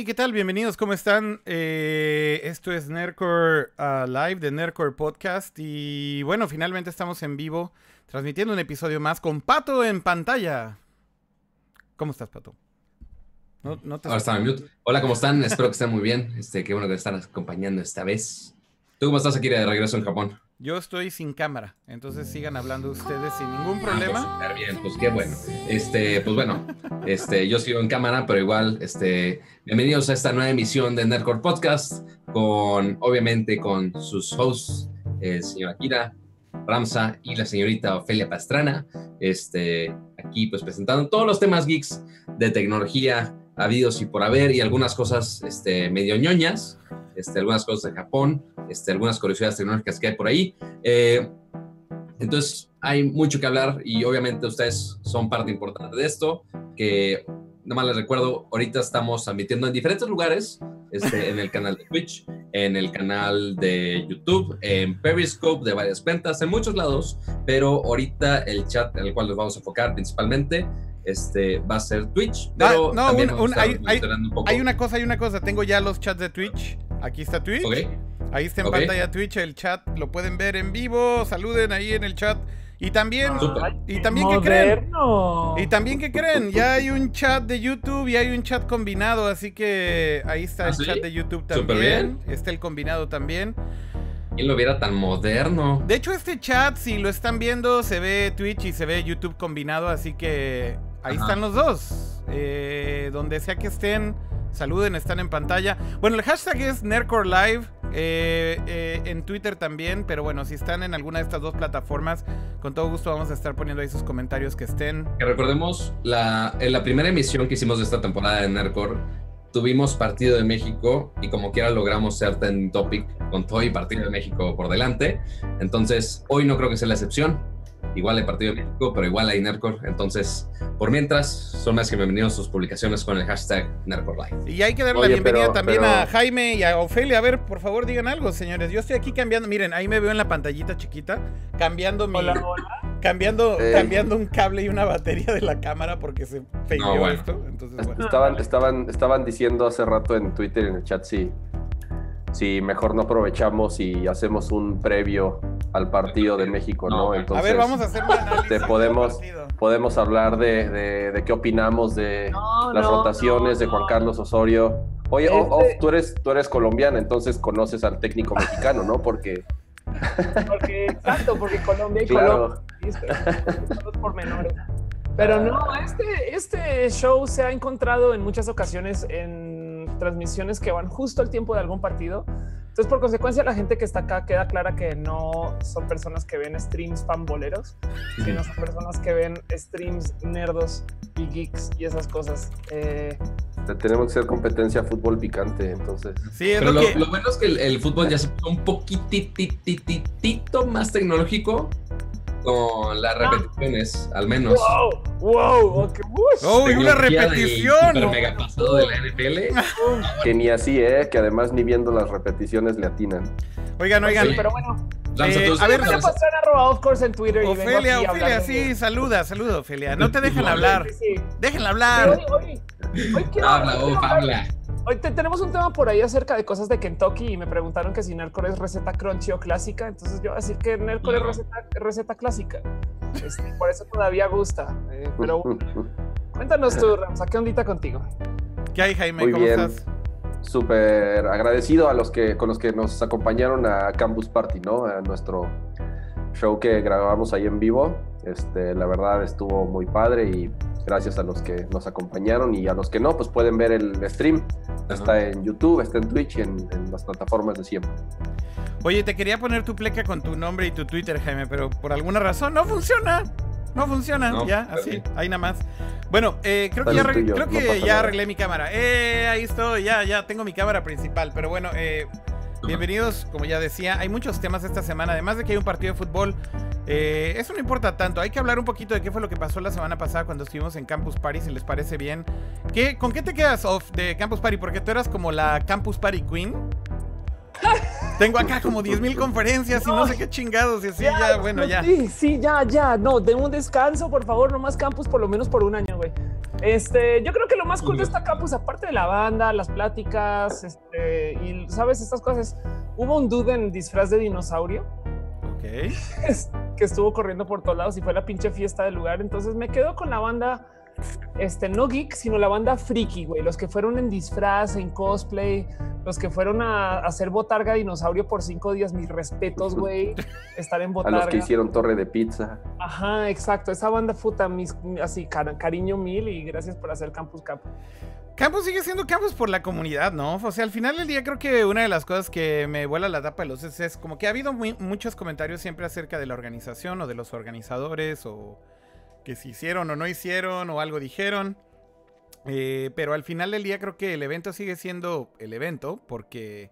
Hey, ¿qué tal? Bienvenidos, ¿cómo están? Eh, esto es Nerdcore uh, Live de Nerdcore Podcast y bueno, finalmente estamos en vivo transmitiendo un episodio más con Pato en pantalla. ¿Cómo estás, Pato? No, no te Ahora está en mute. Hola, ¿cómo están? Espero que estén muy bien. Este, qué bueno que están acompañando esta vez. ¿Tú cómo estás aquí de regreso en Japón? Yo estoy sin cámara, entonces sigan hablando ustedes sin ningún problema. Ah, pues, bien, pues qué bueno. Este, pues bueno, este, yo sigo en cámara, pero igual, este, bienvenidos a esta nueva emisión de Nerdcore Podcast, con, obviamente, con sus hosts, el señor Akira, Ramsa y la señorita Ofelia Pastrana, este, aquí pues presentando todos los temas geeks de tecnología habidos y por haber y algunas cosas, este, medio ñoñas, este, algunas cosas de Japón, este, algunas curiosidades tecnológicas que hay por ahí. Eh, entonces, hay mucho que hablar y obviamente ustedes son parte importante de esto, que nada más les recuerdo, ahorita estamos transmitiendo en diferentes lugares, este, en el canal de Twitch, en el canal de YouTube, en Periscope de varias cuentas, en muchos lados, pero ahorita el chat en el cual nos vamos a enfocar principalmente este, va a ser Twitch. Pero no, hay, hay, una cosa, hay una cosa. Tengo ya los chats de Twitch. Aquí está Twitch. Ahí está en pantalla Twitch el chat. Lo pueden ver en vivo. Saluden ahí en el chat. Y también, y también ¿qué creen? Y también ¿qué creen? Ya hay un chat de YouTube y hay un chat combinado, así que ahí está el ¿Ah, chat de YouTube también. Está el combinado también. ¿Quién lo viera tan moderno? De hecho, este chat, si lo están viendo, se ve Twitch y se ve YouTube combinado, así que ahí están los dos. Eh, donde sea que estén, saluden, están en pantalla. Bueno, el hashtag es Nerdcore Live. Eh, eh, en Twitter también, pero bueno, si están en alguna de estas dos plataformas, con todo gusto vamos a estar poniendo ahí sus comentarios que estén. Que recordemos, la, en la primera emisión que hicimos de esta temporada de Nerdcore, tuvimos partido de México y como quiera logramos ser ten topic con todo y partido de México por delante. Entonces, hoy no creo que sea la excepción igual hay Partido de México, pero igual hay Nerdcore. Entonces, por mientras, son más que bienvenidos sus publicaciones con el hashtag Nerdcore Y hay que darle la bienvenida también a Jaime y a Ofelia. A ver, por favor, digan algo, señores. Yo estoy aquí cambiando, miren, ahí me veo en la pantallita chiquita, cambiando mi... Cambiando, cambiando un cable y una batería de la cámara porque se feió esto. Entonces, estaban, estaban, estaban diciendo hace rato en Twitter, en el chat, sí si mejor no aprovechamos y hacemos un previo al partido de México, ¿no? Entonces, a ver, vamos a hacer un análisis podemos, podemos hablar de, de, qué opinamos de las rotaciones de Juan Carlos Osorio. Oye, este tú, eres, tú eres colombiana, entonces conoces al técnico mexicano, ¿no? Porque... Porque, exacto, porque Colombia y Colombia por menores. Pero no, este, este show se ha encontrado en muchas ocasiones en transmisiones que van justo al tiempo de algún partido. Entonces, por consecuencia, la gente que está acá queda clara que no son personas que ven streams fanboleros, sino son personas que ven streams nerdos y geeks y esas cosas. Eh, tenemos que ser competencia fútbol picante, entonces. Sí, Pero lo, bueno es que el, fútbol ya se puso un poquitito más tecnológico con las repeticiones, al menos. ¡Wow! ¡Wow! Okay. ¡Oh, y una repetición! Super mega pasado de la NFL. que ni así, ¿eh? Que además ni viendo las repeticiones le atinan. Oigan, oigan. Sí, pero bueno. Eh, a ver, pasar a of course en Twitter. Ofelia, Ofelia, sí, saluda, saluda, Ofelia. No te dejen hablar. Déjenla hablar. Hoy, hoy, habla, habla. Hoy tenemos un tema por ahí acerca de cosas de Kentucky y me preguntaron que si Nercore es receta crunchy o clásica. Entonces yo voy a decir que Nercore es receta, receta clásica. Este, por eso todavía gusta. Eh, pero cuéntanos tú, Ramsa, ¿qué ondita contigo? ¿Qué hay, Jaime? ¿Cómo estás? Súper agradecido a los que con los que nos acompañaron a Campus Party, ¿no? A nuestro show que grabamos ahí en vivo. Este, la verdad estuvo muy padre y gracias a los que nos acompañaron y a los que no, pues pueden ver el stream. Está en YouTube, está en Twitch y en, las plataformas de siempre. Oye, te quería poner tu pleca con tu nombre y tu Twitter, Jaime, pero por alguna razón no funciona. No funciona, ya, así, ahí nada más. Bueno, eh, creo que, ya, creo que ya arreglé mi cámara. Eh, ahí estoy, ya, ya tengo mi cámara principal. Pero bueno, eh, bienvenidos, como ya decía, hay muchos temas esta semana. Además de que hay un partido de fútbol eh, eso no importa tanto. Hay que hablar un poquito de qué fue lo que pasó la semana pasada cuando estuvimos en Campus Party, si les parece bien. ¿Qué, ¿Con qué te quedas off de Campus Party? Porque tú eras como la Campus Party Queen. Tengo acá como 10.000 conferencias y no sé qué chingados y así, ya, bueno, ya. Sí, sí, ya, ya. No, de un descanso, por favor, no más campus por lo menos por un año, güey. Este, yo creo que lo más cool de esta campus, aparte de la banda, las pláticas, este, y sabes, estas cosas, hubo un dude en disfraz de dinosaurio. Ok. Que estuvo corriendo por todos lados y fue la pinche fiesta del lugar. Entonces me quedo con la banda, este, no geek, sino la banda friki, güey. Los que fueron en disfraz, en cosplay, los que fueron a, hacer botarga dinosaurio por cinco días, mis respetos, güey. Estar en botarga. A los que hicieron torre de pizza. Ajá, exacto. Esa banda puta, mis, así, cariño mil y gracias por hacer Campus Cap. Campus sigue siendo campus por la comunidad, ¿no? O sea, al final del día creo que una de las cosas que me vuela la tapa de los es, es como que ha habido muchos comentarios siempre acerca de la organización o de los organizadores o que si hicieron o no hicieron o algo dijeron. Eh, pero al final del día creo que el evento sigue siendo el evento porque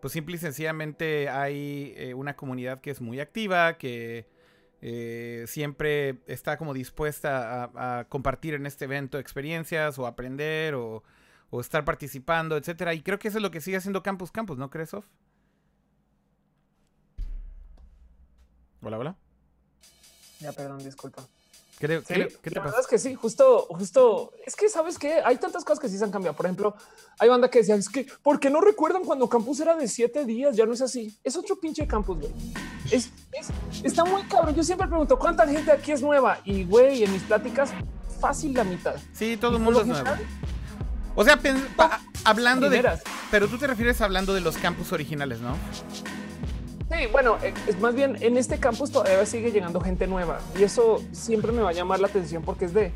pues simple y sencillamente hay eh, una comunidad que es muy activa, que eh, siempre está como dispuesta a, compartir en este evento experiencias o aprender o, estar participando, etcétera. Y creo que eso es lo que sigue haciendo Campus Campus, ¿no crees, Sof? Hola, hola. Ya, perdón, disculpa. ¿Qué, te, sí, la verdad es que sí, justo, justo, es que sabes que hay tantas cosas que sí se han cambiado. Por ejemplo, hay banda que decía, es que, ¿por qué no recuerdan cuando campus era de siete días? Ya no es así. Es otro pinche campus, güey. Es, está muy cabrón. Yo siempre pregunto, ¿cuánta gente aquí es nueva? Y, güey, en mis pláticas, fácil la mitad. Sí, todo el mundo es nuevo. O sea, hablando de... Pero tú te refieres hablando de los campus originales, ¿no? Bueno, eh, es más bien en este campus todavía sigue llegando gente nueva y eso siempre me va a llamar la atención porque es de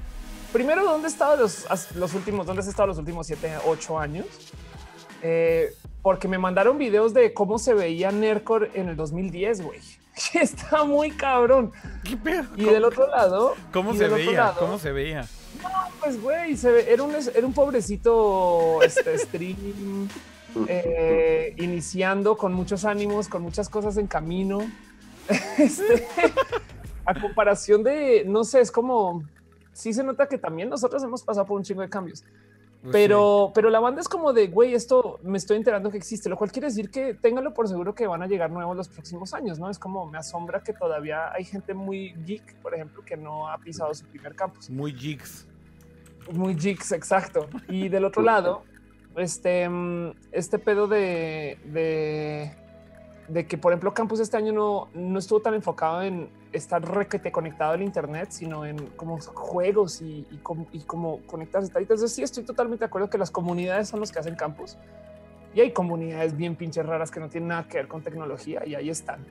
primero, ¿dónde estaba los, los últimos? ¿Dónde has estado los últimos siete, ocho años? Eh, porque me mandaron videos de cómo se veía Nercor en el 2010, güey. Está muy cabrón. ¿Qué pedo? Y del otro lado, ¿cómo se veía? ¿Cómo se veía? No, pues güey, se ve, era un, era un pobrecito este, stream eh, iniciando con muchos ánimos, con muchas cosas en camino. Este, a comparación de, no sé, es como, sí se nota que también nosotros hemos pasado por un chingo de cambios. Pues pero, pero la banda es como de, güey, esto me estoy enterando que existe, lo cual quiere decir que téngalo por seguro que van a llegar nuevos los próximos años, ¿no? Es como, me asombra que todavía hay gente muy geek, por ejemplo, que no ha pisado su primer campus. Muy geeks. Muy geeks, exacto. Y del otro lado, este, mm, este pedo de, de, que, por ejemplo, Campus este año no, no estuvo tan enfocado en estar requete conectado al Internet, sino en como juegos y, y, como, conectarse. Entonces, sí, estoy totalmente de acuerdo que las comunidades son los que hacen Campus. Y hay comunidades bien pinches raras que no tienen nada que ver con tecnología y ahí están.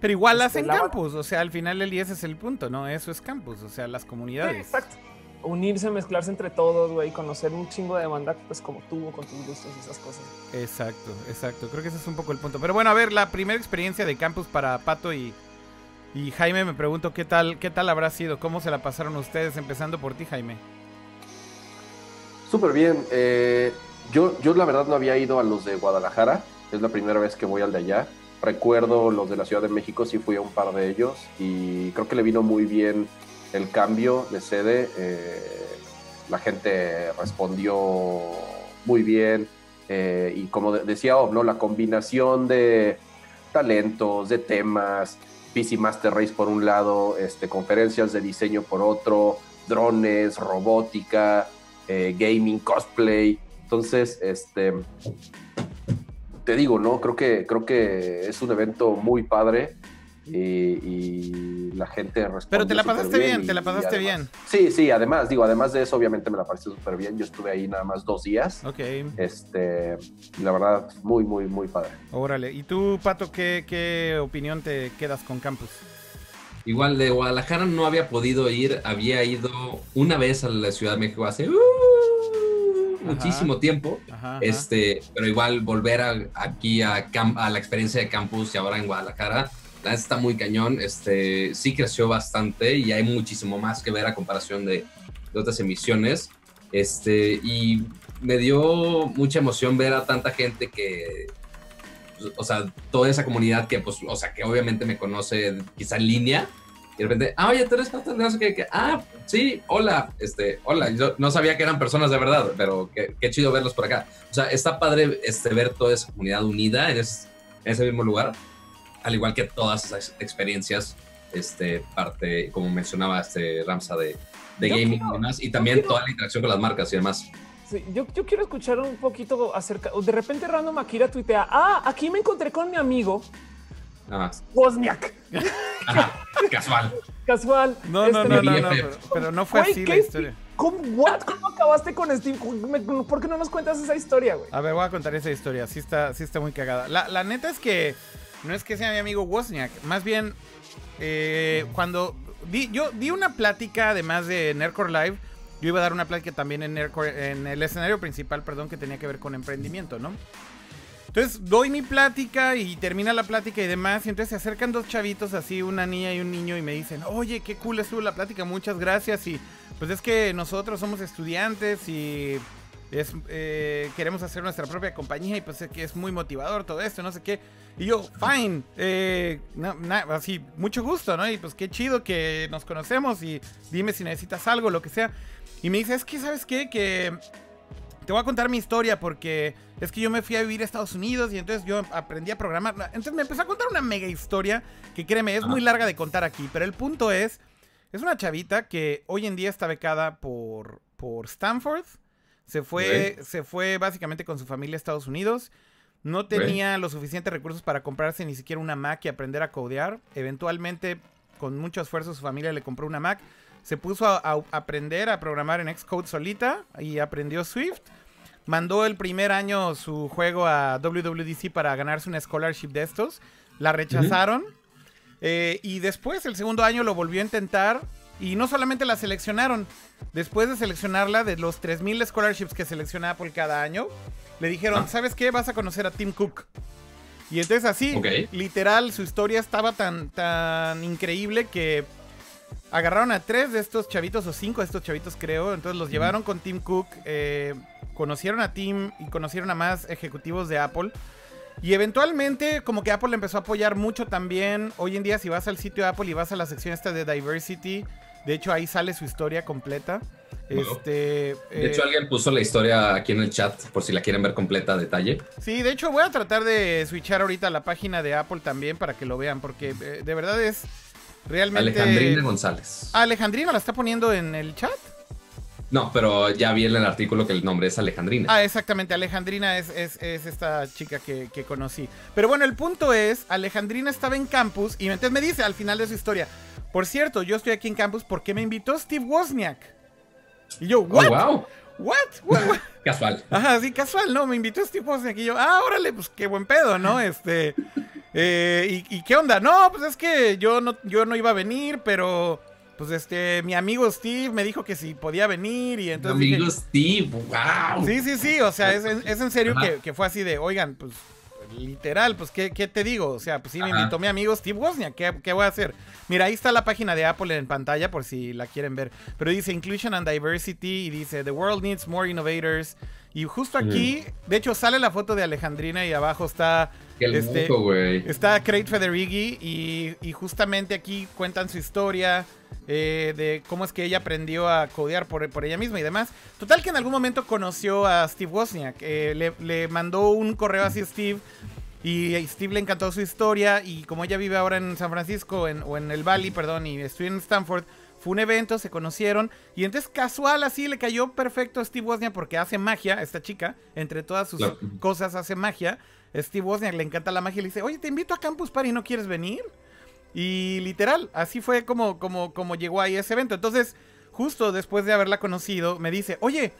Pero igual este, hacen campus, o sea, al final el 10 es el punto, ¿no? Eso es campus, o sea, las comunidades. exacto unirse, mezclarse entre todos, güey, conocer un chingo de banda, pues como tú, con tus gustos y esas cosas. Exacto, exacto. Creo que ese es un poco el punto. Pero bueno, a ver, la primera experiencia de campus para Pato y, y Jaime, me pregunto qué tal, qué tal habrá sido, cómo se la pasaron ustedes, empezando por ti, Jaime. Súper bien. Eh, yo, yo la verdad no había ido a los de Guadalajara. Es la primera vez que voy al de allá. Recuerdo los de la Ciudad de México, sí fui a un par de ellos y creo que le vino muy bien el cambio de sede, eh, la gente respondió muy bien eh, y como decía ¿no? la combinación de talentos, de temas, PC Master Race por un lado, este, conferencias de diseño por otro, drones, robótica, eh, gaming, cosplay. Entonces, este, te digo, ¿no? Creo que, creo que es un evento muy padre y, la gente responde. Pero te la pasaste bien, te la pasaste bien. Sí, sí, además, digo, además de eso, obviamente me la pareció súper bien. Yo estuve ahí nada más dos días. Ok. Este, la verdad, muy, muy, muy padre. Órale. ¿Y tú, Pato, qué, qué opinión te quedas con Campus? Igual de Guadalajara no había podido ir, había ido una vez a la Ciudad de México hace uh, muchísimo tiempo, este, pero igual volver aquí a, a la experiencia de campus y ahora en Guadalajara, está muy cañón, este, sí creció bastante y hay muchísimo más que ver a comparación de, otras emisiones. Este, y me dio mucha emoción ver a tanta gente que, o sea, toda esa comunidad que, pues, o sea, que obviamente me conoce quizá en línea. Y de repente, ah, oye, tú eres no qué, ah, sí, hola, este, hola, yo no sabía que eran personas de verdad, pero qué, qué chido verlos por acá. O sea, está padre este, ver toda esa comunidad unida en, en ese mismo lugar al igual que todas esas experiencias, este, parte, como mencionaba este Ramsa, de, de gaming y demás, y también toda la interacción con las marcas y demás. Sí, yo, yo, quiero escuchar un poquito acerca. De repente, Random Akira tuitea: Ah, aquí me encontré con mi amigo ah. Wozniak. casual. Casual. No, no, este, no, no, pero, no fue así la historia. ¿Cómo, what? ¿Cómo acabaste con Steve? ¿Por qué no nos cuentas esa historia, güey? A ver, voy a contar esa historia. Sí está, sí está muy cagada. La, la neta es que no es que sea mi amigo Wozniak. Más bien, eh, cuando di, yo di una plática, además de Nerdcore Live, yo iba a dar una plática también en, en el escenario principal, perdón, que tenía que ver con emprendimiento, ¿no? Entonces doy mi plática y termina la plática y demás. Y entonces se acercan dos chavitos así, una niña y un niño, y me dicen, oye, qué cool estuvo la plática, muchas gracias. Y pues es que nosotros somos estudiantes y es, eh, queremos hacer nuestra propia compañía y pues es que es muy motivador todo esto, no sé qué. Y yo, fine, eh, así, mucho gusto, ¿no? Y pues qué chido que nos conocemos y dime si necesitas algo, lo que sea. Y me dice, es que, ¿sabes qué? Que te voy a contar mi historia porque es que yo me fui a vivir a Estados Unidos y entonces yo aprendí a programar. Entonces me empezó a contar una mega historia que créeme, es muy larga de contar aquí, pero el punto es, es una chavita que hoy en día está becada por, por Stanford. Se fue, se fue básicamente con su familia a Estados Unidos. No tenía los suficientes recursos para comprarse ni siquiera una Mac y aprender a codear. Eventualmente, con mucho esfuerzo, su familia le compró una Mac. Se puso a, aprender a programar en Xcode solita y aprendió Swift. Mandó el primer año su juego a WWDC para ganarse una scholarship de estos. La rechazaron. Eh, y después, el segundo año, lo volvió a intentar. Y no solamente la seleccionaron, después de seleccionarla, de los 3.000 scholarships que selecciona Apple cada año, le dijeron, ah. ¿sabes qué? Vas a conocer a Tim Cook. Y entonces así, literal, su historia estaba tan, tan increíble que agarraron a tres de estos chavitos, o cinco de estos chavitos creo, entonces los llevaron con Tim Cook, eh, conocieron a Tim y conocieron a más ejecutivos de Apple. Y eventualmente, como que Apple empezó a apoyar mucho también. Hoy en día, si vas al sitio de Apple y vas a la sección esta de Diversity, de hecho ahí sale su historia completa. Este, de hecho, eh, alguien puso la historia aquí en el chat por si la quieren ver completa a detalle. Sí, de hecho voy a tratar de switchar ahorita la página de Apple también para que lo vean, porque eh, de verdad es realmente... Alejandrina González. Alejandrina la está poniendo en el chat. No, pero ya vi en el artículo que el nombre es Alejandrina. Ah, exactamente. Alejandrina es, esta chica que, conocí. Pero bueno, el punto es, Alejandrina estaba en campus y entonces me dice al final de su historia, por cierto, yo estoy aquí en campus porque me invitó Steve Wozniak. Y yo, ¿what? Oh, wow. ¿What? casual. Ajá, sí, casual, ¿no? Me invitó Steve Wozniak y yo, ah, órale, pues qué buen pedo, ¿no? Este, eh, ¿y, qué onda? No, pues es que yo no, yo no iba a venir, pero pues este, mi amigo Steve me dijo que si podía venir y entonces... Mi amigo Steve, wow. Sí, sí, sí, o sea, es, en serio que, fue así de, oigan, pues literal, pues ¿qué, te digo? O sea, pues sí, me invitó mi amigo Steve Wozniak, ¿qué, voy a hacer? Mira, ahí está la página de Apple en pantalla por si la quieren ver, pero dice Inclusion and Diversity y dice The world needs more innovators. Y justo aquí, de hecho, sale la foto de Alejandrina y abajo está este, está Craig Federighi y, y, justamente aquí cuentan su historia eh, de cómo es que ella aprendió a codear por, por, ella misma y demás. Total que en algún momento conoció a Steve Wozniak. Eh, le, mandó un correo así a Steve y a Steve le encantó su historia y como ella vive ahora en San Francisco o en el Valley, perdón, y estudia en Stanford, fue un evento, se conocieron y entonces casual así le cayó perfecto a Steve Wozniak porque hace magia, esta chica, entre todas sus cosas hace magia. Steve Wozniak le encanta la magia y le dice, oye, te invito a Campus Party, ¿no quieres venir? Y literal, así fue como, como, como llegó ahí ese evento. Entonces, justo después de haberla conocido, me dice, oye,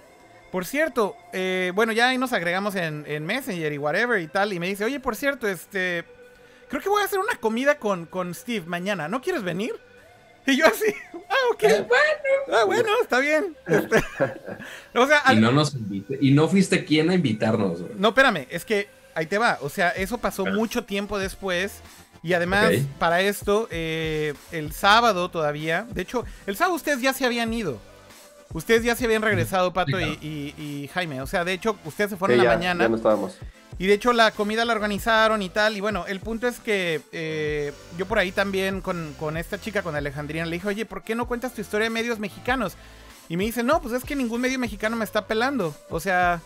por cierto, eh, bueno, ya ahí nos agregamos en, Messenger y whatever y tal. Y me dice, oye, por cierto, este, creo que voy a hacer una comida con, con Steve mañana. ¿No quieres venir? Y yo así, ah, ok. Eh, bueno. Ah, bueno, está bien. Este, o sea, y no nos y no fuiste quien a invitarnos. No, espérame, es que ahí te va. O sea, eso pasó mucho tiempo después. Y además, para esto, eh, el sábado todavía. De hecho, el sábado ustedes ya se habían ido. Ustedes ya se habían regresado, Pato y, Jaime. O sea, de hecho, ustedes se fueron en la mañana. Ya no estábamos. Y de hecho, la comida la organizaron y tal. Y bueno, el punto es que eh, yo por ahí también con, con, esta chica, con Alejandrina, le dije, oye, ¿por qué no cuentas tu historia de medios mexicanos? Y me dice, no, pues es que ningún medio mexicano me está pelando. O sea,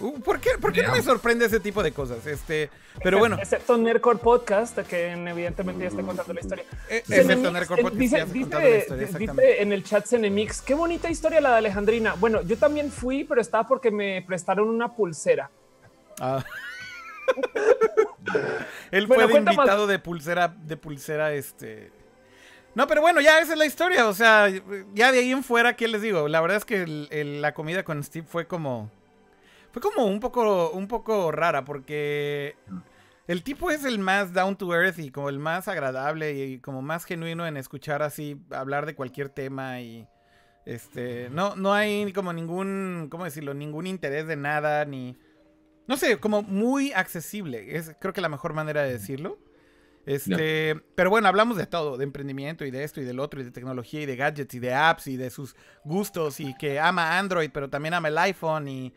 Uh, ¿Por qué, por qué no me sorprende ese tipo de cosas? Este, pero bueno. Excepto Nerdcore Podcast, que evidentemente ya está contando la historia. Eh, excepto Nerdcore Podcast, dice, dice, en el chat Cenemix, qué bonita historia la de Alejandrina. Bueno, yo también fui, pero estaba porque me prestaron una pulsera. Ah. Él fue de invitado de pulsera, de pulsera, este. No, pero bueno, ya esa es la historia. O sea, ya de ahí en fuera, ¿qué les digo? La verdad es que la comida con Steve fue como. Fue como un poco, un poco rara, porque el tipo es el más down to earth y como el más agradable y como más genuino en escuchar así, hablar de cualquier tema y. Este, no, no hay como ningún, ¿cómo decirlo? Ningún interés de nada, ni no sé, como muy accesible. Es creo que la mejor manera de decirlo. Este, pero bueno, hablamos de todo, de emprendimiento y de esto y del otro y de tecnología y de gadgets y de apps y de sus gustos y que ama Android, pero también ama el iPhone y,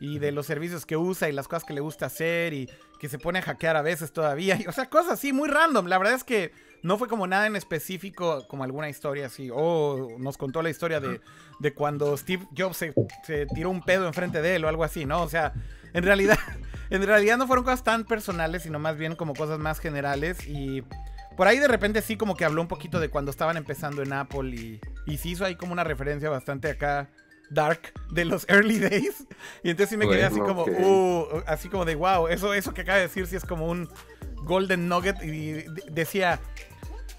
y de los servicios que usa y las cosas que le gusta hacer y que se pone a hackear a veces todavía. o sea, cosas así muy random. La verdad es que no fue como nada en específico, como alguna historia así. O nos contó la historia de, de cuando Steve Jobs se, se, tiró un pedo enfrente de él o algo así, ¿no? O sea, en realidad, en realidad no fueron cosas tan personales, sino más bien como cosas más generales. Y por ahí de repente sí como que habló un poquito de cuando estaban empezando en Apple y, y se hizo ahí como una referencia bastante acá dark de los early days. Y entonces sí me quedé así como, uh, así como de wow, eso, eso que acaba de decir sí es como un golden nugget. Y decía,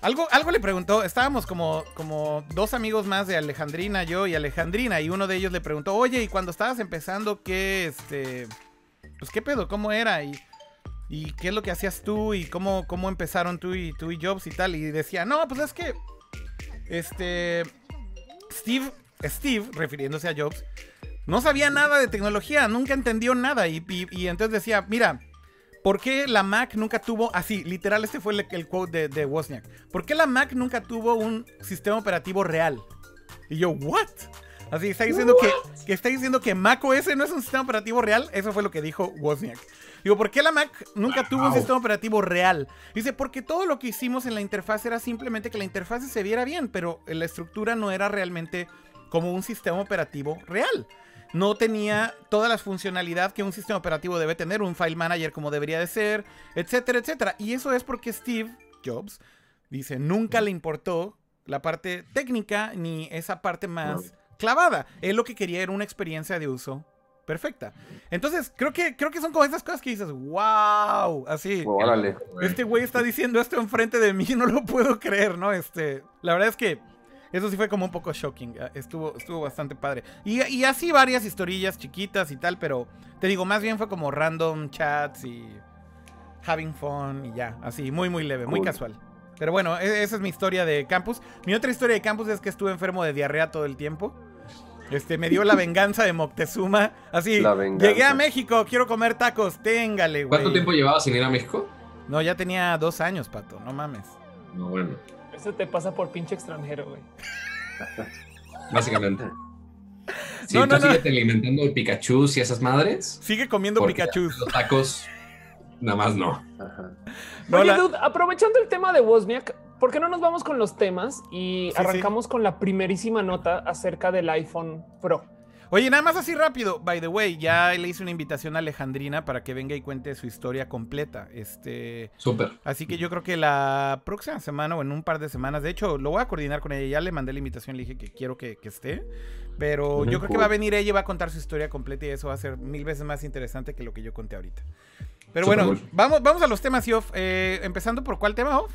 algo, algo le preguntó, estábamos como, como dos amigos más de Alejandrina, yo y Alejandrina, y uno de ellos le preguntó, oye, y cuando estabas empezando, ¿qué, este, pues qué pedo, cómo era? Y, y qué es lo que hacías tú y cómo, cómo empezaron tú y tú y Jobs y tal. Y decía, no, pues es que, este, Steve, Steve, refiriéndose a Jobs, no sabía nada de tecnología, nunca entendió nada. y, y entonces decía, mira, ¿Por qué la Mac nunca tuvo, así, literal, este fue el, quote de, de, Wozniak. ¿Por qué la Mac nunca tuvo un sistema operativo real? Y yo, ¿what? Así, está diciendo que, que, está diciendo que Mac OS no es un sistema operativo real. Eso fue lo que dijo Wozniak. Digo, ¿por qué la Mac nunca tuvo un sistema operativo real? Dice, porque todo lo que hicimos en la interfaz era simplemente que la interfaz se viera bien, pero la estructura no era realmente como un sistema operativo real no tenía todas las funcionalidades que un sistema operativo debe tener, un file manager como debería de ser, etcétera, etcétera. Y eso es porque Steve Jobs dice, nunca le importó la parte técnica ni esa parte más clavada. Él lo que quería era una experiencia de uso perfecta. Entonces, creo que, creo que son como esas cosas que dices, wow, así. Órale. Este güey está diciendo esto enfrente de mí, no lo puedo creer, ¿no? Este, la verdad es que eso sí fue como un poco shocking. Ah, estuvo, estuvo bastante padre. Y, así varias historillas chiquitas y tal, pero te digo, más bien fue como random chats y having fun y ya. Así, muy, muy leve, muy casual. Pero bueno, e, esa es mi historia de campus. Mi otra historia de campus es que estuve enfermo de diarrea todo el tiempo. Este, me dio la venganza de Moctezuma. Así, llegué a México, quiero comer tacos, téngale, güey. ¿Cuánto tiempo llevabas sin ir a México? No, ya tenía dos años, pato, no mames. No, bueno. Eso te pasa por pinche extranjero, güey. Básicamente. Si no, no, no. alimentando el Pikachu y esas madres. Sigue comiendo Pikachu. Los tacos, nada más no. Oye, dude, aprovechando el tema de Wozniak, ¿por qué no nos vamos con los temas y arrancamos con la primerísima nota acerca del iPhone Pro? Oye, nada más así rápido. By the way, ya le hice una invitación a Alejandrina para que venga y cuente su historia completa. Este. Súper. Así que yo creo que la próxima semana o en un par de semanas, de hecho, lo voy a coordinar con ella. Ya le mandé la invitación, le dije que quiero que, esté. Pero yo creo que va a venir ella y va a contar su historia completa y eso va a ser mil veces más interesante que lo que yo conté ahorita. Pero bueno, vamos, vamos a los temas, Yoff. Eh, empezando por cuál tema, Off.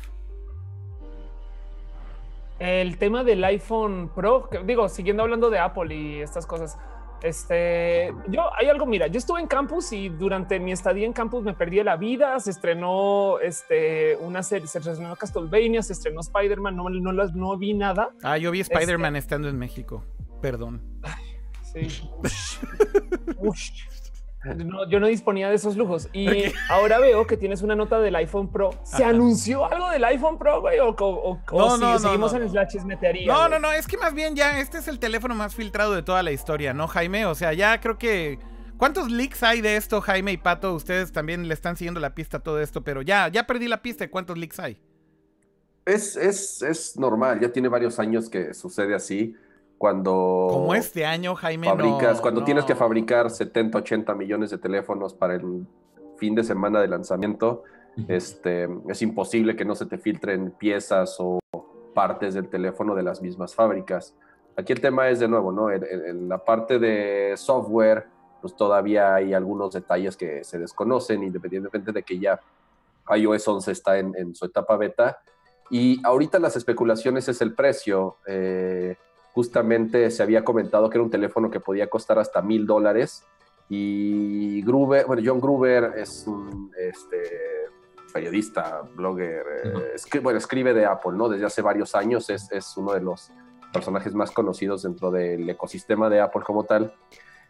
El tema del iPhone Pro, digo, siguiendo hablando de Apple y estas cosas. Este, yo hay algo, mira, yo estuve en campus y durante mi estadía en campus me perdí la vida. Se estrenó este, una serie, se estrenó Castlevania, se estrenó Spider-Man, no, no, no, vi nada. Ah, yo vi Spider-Man este estando en México. Perdón. sí. yo no disponía de esos lujos y ahora veo que tienes una nota del iPhone Pro. ¿Se anunció algo del iPhone Pro, güey? ¿O, no, seguimos en la chismetería? No, no, no, es que más bien ya este es el teléfono más filtrado de toda la historia, ¿no, Jaime? O sea, ya creo que... ¿Cuántos leaks hay de esto, Jaime y Pato? Ustedes también le están siguiendo la pista a todo esto, pero ya, ya perdí la pista de cuántos leaks hay. Es, es, es normal, ya tiene varios años que sucede así. Cuando... Como este año, Jaime. Fabricas, cuando tienes que fabricar 70, 80 millones de teléfonos para el fin de semana de lanzamiento, este, es imposible que no se te filtren piezas o partes del teléfono de las mismas fábricas. Aquí el tema es de nuevo, ¿no? En, la parte de software, pues todavía hay algunos detalles que se desconocen, independientemente de que ya iOS 11 está en, su etapa beta. Y ahorita las especulaciones es el precio. Eh, justamente se había comentado que era un teléfono que podía costar hasta mil dólares. Y Gruber, bueno, John Gruber es un este, periodista, blogger, eh, bueno, escribe de Apple, ¿no? Desde hace varios años es, es uno de los personajes más conocidos dentro del ecosistema de Apple como tal.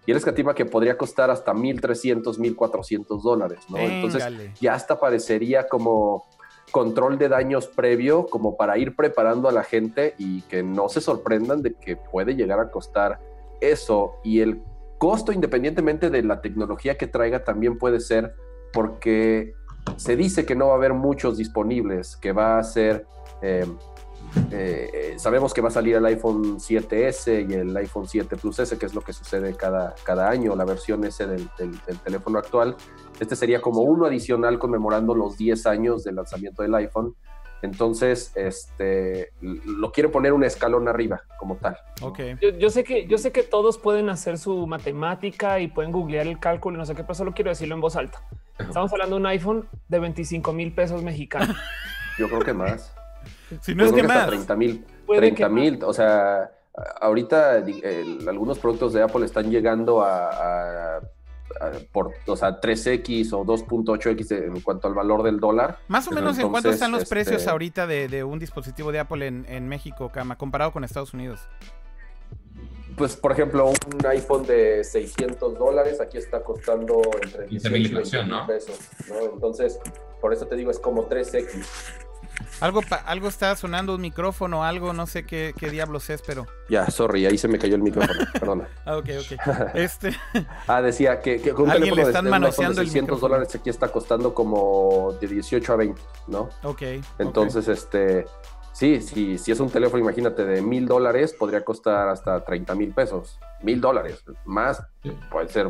Y él escatima que podría costar hasta 1.300, 1.400 dólares, ¿no? Entonces ya hasta parecería como control de daños previo, como para ir preparando a la gente y que no se sorprendan de que puede llegar a costar eso. Y el costo, independientemente de la tecnología que traiga, también puede ser porque se dice que no va a haber muchos disponibles, que va a ser... Eh, eh, sabemos que va a salir el iPhone 7S y el iPhone 7 Plus S, que es lo que sucede cada, cada año, la versión S del, teléfono actual. Este sería como uno adicional conmemorando los 10 años del lanzamiento del iPhone. Entonces, este, lo quiero poner un escalón arriba como tal. Okay. Yo, sé que, yo sé que todos pueden hacer su matemática y pueden googlear el cálculo y no sé qué, pero solo quiero decirlo en voz alta. Estamos hablando de un iPhone de 25 mil pesos mexicanos. Yo creo que más. Si no es que más. 30 mil. 30 mil. O sea, ahorita algunos productos de Apple están llegando a, por, o sea, 3X o 2.8X en cuanto al valor del dólar. Más o menos en cuánto están los precios este ahorita de, un dispositivo de Apple en, en México, Cama, comparado con Estados Unidos. Pues, por ejemplo, un iPhone de 600 dólares aquí está costando entre 15 mil ¿no? pesos, ¿no? Entonces, por eso te digo, es como 3X. Algo, algo está sonando un micrófono, algo, no sé qué, qué, diablos es, pero. Ya, sorry, ahí se me cayó el micrófono, perdona. ah, ok, ok. Este... ah, decía que, que con un teléfono le están manoseando de 600 dólares aquí está costando como de 18 a 20, ¿no? Ok. Entonces, este. Sí, sí, si es un teléfono, imagínate, de mil dólares, podría costar hasta 30 mil pesos. Mil dólares. Más, puede ser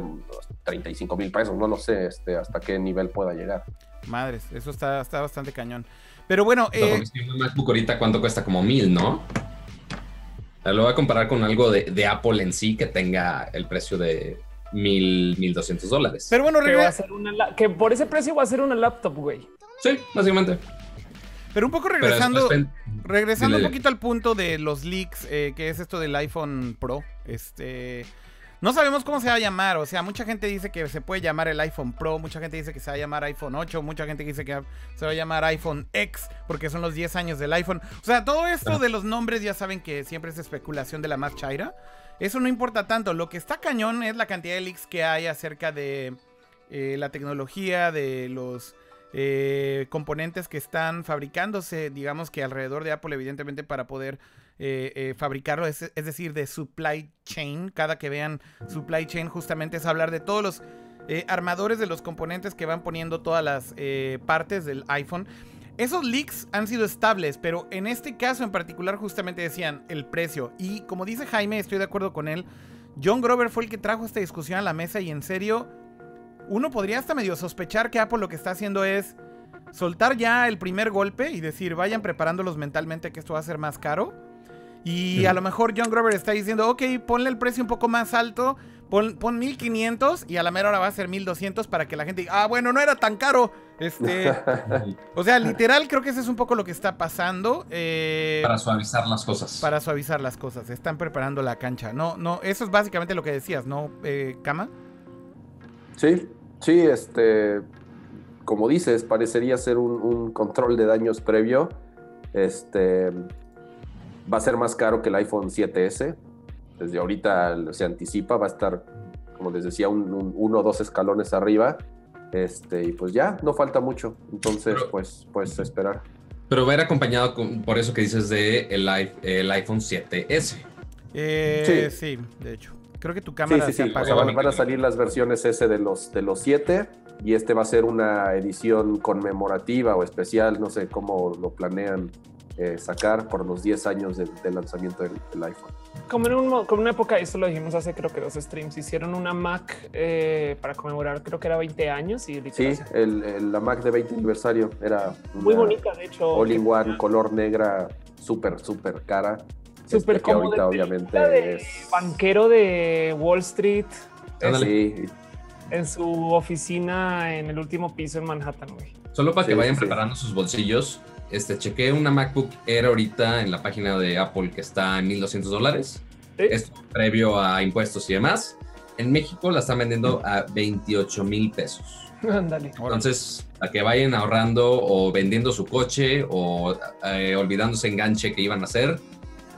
35 mil pesos, no lo sé este, hasta qué nivel pueda llegar. Madres, eso está, está bastante cañón. Pero bueno. Eh... Un MacBook ahorita, ¿cuánto cuesta? Como mil, ¿no? Lo voy a comparar con algo de, Apple en sí que tenga el precio de mil, mil doscientos dólares. Pero bueno, que, que por ese precio va a ser una laptop, güey. Sí, básicamente. Pero un poco regresando, regresando un poquito al punto de los leaks, eh, que es esto del iPhone Pro. Este, no sabemos cómo se va a llamar, o sea, mucha gente dice que se puede llamar el iPhone Pro, mucha gente dice que se va a llamar iPhone 8, mucha gente dice que se va a llamar iPhone X porque son los 10 años del iPhone. O sea, todo esto de los nombres ya saben que siempre es especulación de la más chaira. Eso no importa tanto, lo que está cañón es la cantidad de leaks que hay acerca de eh, la tecnología, de los eh, componentes que están fabricándose, digamos que alrededor de Apple, evidentemente, para poder eh, eh, fabricarlo, es, decir, de supply chain. Cada que vean supply chain justamente es hablar de todos los eh, armadores de los componentes que van poniendo todas las partes del iPhone. Esos leaks han sido estables, pero en este caso en particular justamente decían el precio. Y como dice Jaime, estoy de acuerdo con él, John Grover fue el que trajo esta discusión a la mesa y en serio, uno podría hasta medio sospechar que Apple lo que está haciendo es soltar ya el primer golpe y decir, vayan preparándolos mentalmente que esto va a ser más caro. Y a lo mejor John Grover está diciendo, ok, ponle el precio un poco más alto, pon, pon 1500 y a la mera hora va a ser 1200 para que la gente diga, ah, bueno, no era tan caro. Este, o sea, literal, creo que ese es un poco lo que está pasando. Eh, para suavizar las cosas. Para suavizar las cosas. Están preparando la cancha. No, no, eso es básicamente lo que decías, ¿no, eh, Kama? Sí, sí, este, como dices, parecería ser un, un control de daños previo. Este, Va a ser más caro que el iPhone 7S. Desde ahorita se anticipa, va a estar, como les decía, un, uno o dos escalones arriba. Este, y pues ya, no falta mucho. Entonces, pues, pues esperar. Pero va a ir acompañado por eso que dices de el, el iPhone 7S. Eh, sí. sí, de hecho. Creo que tu cámara sí, sí, sí. van, a salir las versiones S de los, de los 7 y este va a ser una edición conmemorativa o especial, no sé cómo lo planean eh, sacar por los 10 años del lanzamiento del, iPhone. Como en, un, como una época, esto lo dijimos hace creo que dos streams, hicieron una Mac eh, para conmemorar, creo que era 20 años. Y sí, el, la Mac de 20 aniversario era muy bonita, de hecho. All in one, color negra, súper, súper cara. Súper este, ahorita obviamente es... banquero de Wall Street. Sí. En su oficina en el último piso en Manhattan, güey. Solo para que vayan preparando sus bolsillos, este, chequé una MacBook Air ahorita en la página de Apple que está en 1200 dólares. Esto previo a impuestos y demás. En México la están vendiendo a 28 mil pesos. Ándale. Entonces, a que vayan ahorrando o vendiendo su coche o eh, olvidándose enganche que iban a hacer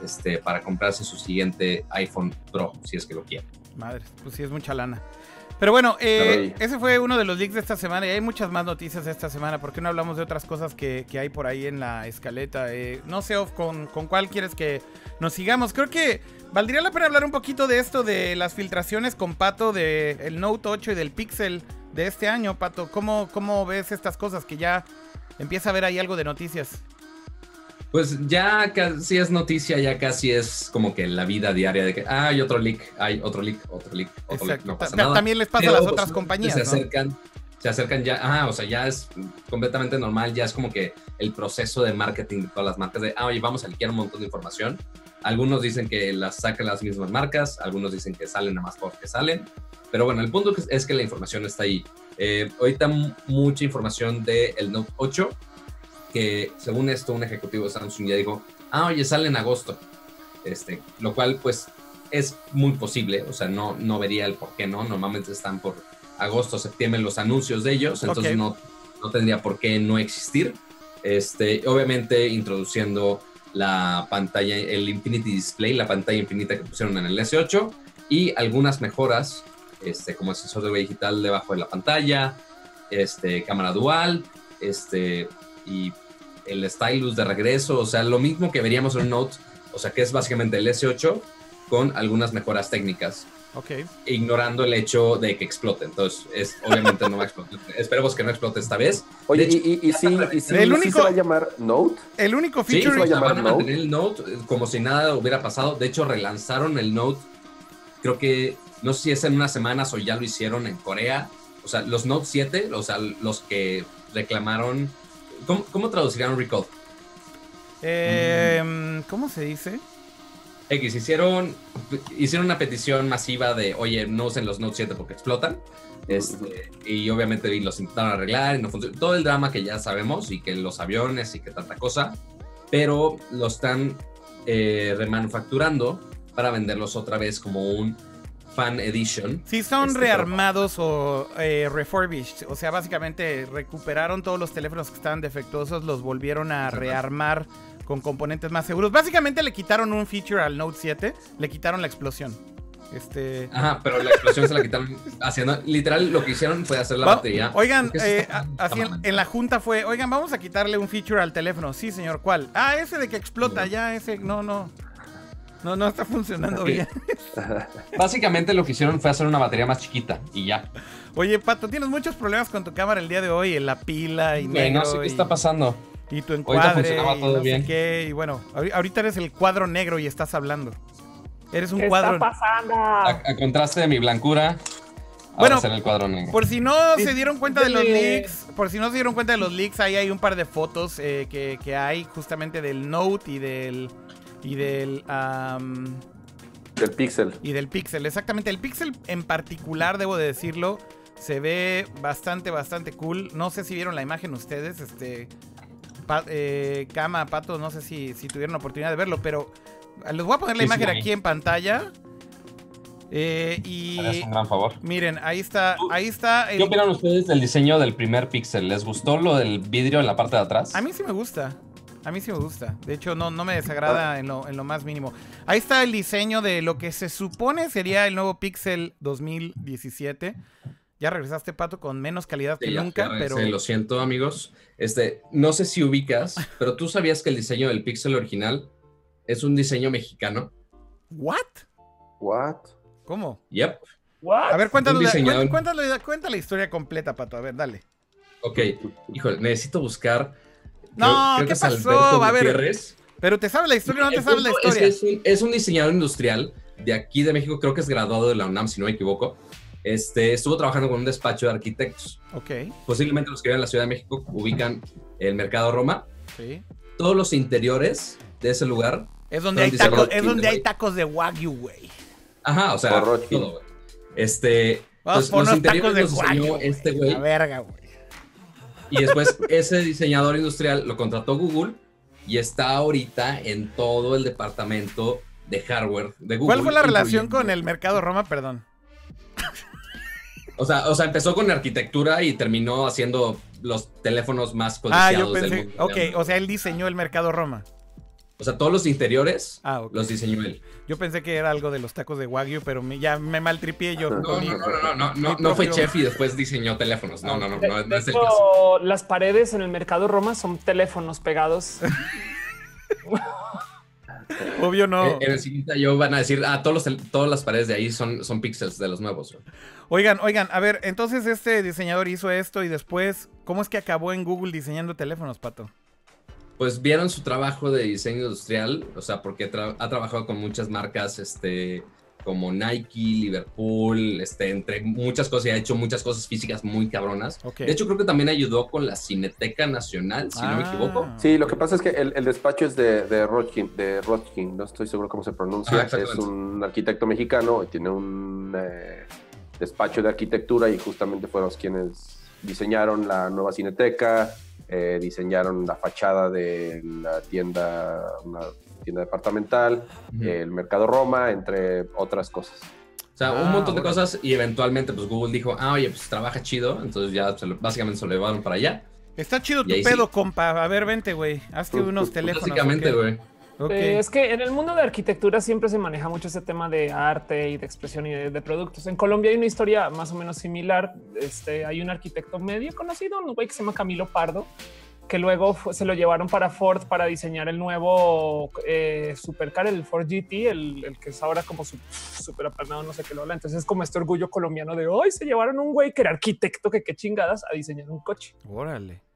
este, para comprarse su siguiente iPhone Pro, si es que lo quieren. Madre, pues sí es mucha lana. Pero bueno, eh, ese fue uno de los leaks de esta semana y hay muchas más noticias de esta semana. ¿Por qué no hablamos de otras cosas que, hay por ahí en la escaleta? Eh, no sé, con, con cuál quieres que nos sigamos. Creo que valdría la pena hablar un poquito de esto, de las filtraciones con Pato del Note 8 y del Pixel de este año, Pato. ¿Cómo, ¿Cómo ves estas cosas que ya empieza a ver ahí algo de noticias? Pues ya casi es noticia, ya casi es como que la vida diaria de que ah, hay otro leak, hay otro leak, otro leak, otro leak, no pasa nada. También les pasa a las otras compañías. Se acercan, se acercan ya, ah, o sea, ya es completamente normal, ya es como que el proceso de marketing de todas las marcas de, ah, oye, vamos a liquear un montón de información. Algunos dicen que las sacan las mismas marcas, algunos dicen que salen nada más porque salen, pero bueno, el punto es que la información está ahí. Eh, ahorita mucha información del el Note 8 que según esto un ejecutivo de Samsung ya dijo, ah, oye, sale en agosto. Este, lo cual pues es muy posible, o sea, no, no vería el por qué no, normalmente están por agosto, septiembre los anuncios de ellos, entonces no, no tendría por qué no existir. Este, obviamente introduciendo la pantalla, el Infinity Display, la pantalla infinita que pusieron en el S8 y algunas mejoras, este, como el sensor de digital debajo de la pantalla, este, cámara dual, este, y el stylus de regreso, o sea, lo mismo que veríamos en un Note, o sea, que es básicamente el S8 con algunas mejoras técnicas. Ok. Ignorando el hecho de que explote. Entonces, es, obviamente no va a explotar. Esperemos que no explote esta vez. Oye, y, y, sí, el único, se va a llamar Note. El único feature. Sí, se va a llamar Note. el Note como si nada hubiera pasado. De hecho, relanzaron el Note. Creo que, no sé si es en unas semanas o ya lo hicieron en Corea. O sea, los Note 7, o sea, los que reclamaron ¿Cómo, cómo traducirían recall? Eh, ¿Cómo se dice? X, hicieron, hicieron una petición masiva de, oye, no usen los Note 7 porque explotan. Este, y obviamente los intentaron arreglar y no funcionó. Todo el drama que ya sabemos y que los aviones y que tanta cosa, pero lo están eh, remanufacturando para venderlos otra vez como un Fan Edition. Sí, son este, rearmados o eh, refurbished. O sea, básicamente recuperaron todos los teléfonos que estaban defectuosos, los volvieron a rearmar con componentes más seguros. Básicamente le quitaron un feature al Note 7, le quitaron la explosión. Este... Ajá, pero la explosión se la quitaron haciendo. Literal, lo que hicieron fue hacer la batería. Oigan, eh, en, la junta fue: Oigan, vamos a quitarle un feature al teléfono. Sí, señor, ¿cuál? Ah, ese de que explota, ya, ese. No, no. No, no está funcionando bien. Básicamente lo que hicieron fue hacer una batería más chiquita y ya. Oye, Pato, tienes muchos problemas con tu cámara el día de hoy, en la pila y No sé qué está pasando. Y tu encuadre todo bien. qué, y bueno, ahorita eres el cuadro negro y estás hablando. Eres un ¿Qué cuadro. está pasando? A, contraste de mi blancura. Bueno, el cuadro negro. por si no se dieron cuenta de los leaks, por si no se dieron cuenta de los leaks, ahí hay un par de fotos eh, que, que hay justamente del Note y del y del... del Pixel. Y del Pixel, exactamente. El Pixel en particular, debo de decirlo, se ve bastante, bastante cool. No sé si vieron la imagen ustedes, este... Eh, Cama, Pato, no sé si, si tuvieron la oportunidad de verlo, pero les voy a poner la imagen aquí en pantalla. Eh, y es un gran favor. Miren, ahí está, ahí está. ¿Qué opinan ustedes del diseño del primer Pixel? ¿Les gustó lo del vidrio en la parte de atrás? A mí sí me gusta. A mí sí me gusta. De hecho, no, no me desagrada en lo, en lo más mínimo. Ahí está el diseño de lo que se supone sería el nuevo Pixel 2017. Ya regresaste, Pato, con menos calidad que nunca, pero... Lo siento, amigos. Este, no sé si ubicas, pero tú sabías que el diseño del Pixel original es un diseño mexicano. ¿What? ¿What? ¿Cómo? Yep. A ver, cuéntanos, la, cuenta la historia completa, Pato. A ver, dale. Ok, híjole, necesito buscar No, ¿qué pasó? A ver. Pero te sabes la historia o no te sabes la historia. Es, un, es, un, diseñador industrial de aquí de México, creo que es graduado de la UNAM, si no me equivoco. Este, estuvo trabajando con un despacho de arquitectos. Ok. Posiblemente los que viven en la Ciudad de México ubican el Mercado Roma. Sí. Todos los interiores de ese lugar. Es donde, hay tacos, es donde hay tacos de Wagyu, güey. Ajá, o sea, todo, Este, Vamos pues, los interiores de los diseñó este güey. La verga, güey. Y después ese diseñador industrial lo contrató Google y está ahorita en todo el departamento de hardware de Google. ¿Cuál fue la relación con el mercado Roma? Perdón. O sea, o sea, empezó con arquitectura y terminó haciendo los teléfonos más codiciados ah, yo pensé, del mundo. Ok, o sea, él diseñó el mercado Roma. O sea, todos los interiores ah, los diseñó él. Yo pensé que era algo de los tacos de Wagyu, pero ya me maltripié yo. No, no, no, no, no, no, fue chef y después diseñó teléfonos. No, no, no, no, no es el caso. Las paredes en el mercado Roma son teléfonos pegados. Obvio no. En el siguiente yo van a decir, ah, todos los, todas las paredes de ahí son, son píxeles de los nuevos. Oigan, oigan, a ver, entonces este diseñador hizo esto y después, ¿cómo es que acabó en Google diseñando teléfonos, Pato? Pues vieron su trabajo de diseño industrial, o sea, porque ha trabajado con muchas marcas, este, como Nike, Liverpool, este, entre muchas cosas y ha hecho muchas cosas físicas muy cabronas. De hecho, creo que también ayudó con la Cineteca Nacional, si no me equivoco. Ah. Sí, lo que pasa es que el, despacho es de, de Rothkin, de Rothkin, no estoy seguro cómo se pronuncia. Ah, es un arquitecto mexicano y tiene un eh, despacho de arquitectura y justamente fueron quienes diseñaron la nueva Cineteca, eh, diseñaron la fachada de la tienda, una tienda departamental, el Mercado Roma, entre otras cosas. O sea, un ah, montón de cosas y eventualmente pues Google dijo, ah, oye, pues trabaja chido, entonces ya básicamente se lo llevaron para allá. Está chido tu pedo, compa. A ver, vente, güey. Hazte unos teléfonos. Básicamente, güey. Eh, es que en el mundo de arquitectura siempre se maneja mucho ese tema de arte y de expresión y de, productos. En Colombia hay una historia más o menos similar. Este, hay un arquitecto medio conocido, un güey que se llama Camilo Pardo, que luego se lo llevaron para Ford para diseñar el nuevo eh, supercar, el Ford GT, el, que es ahora como súper aplanado, no sé qué lo habla. Entonces es como este orgullo colombiano de hoy se llevaron un güey que era arquitecto, que qué chingadas, a diseñar un coche. Órale.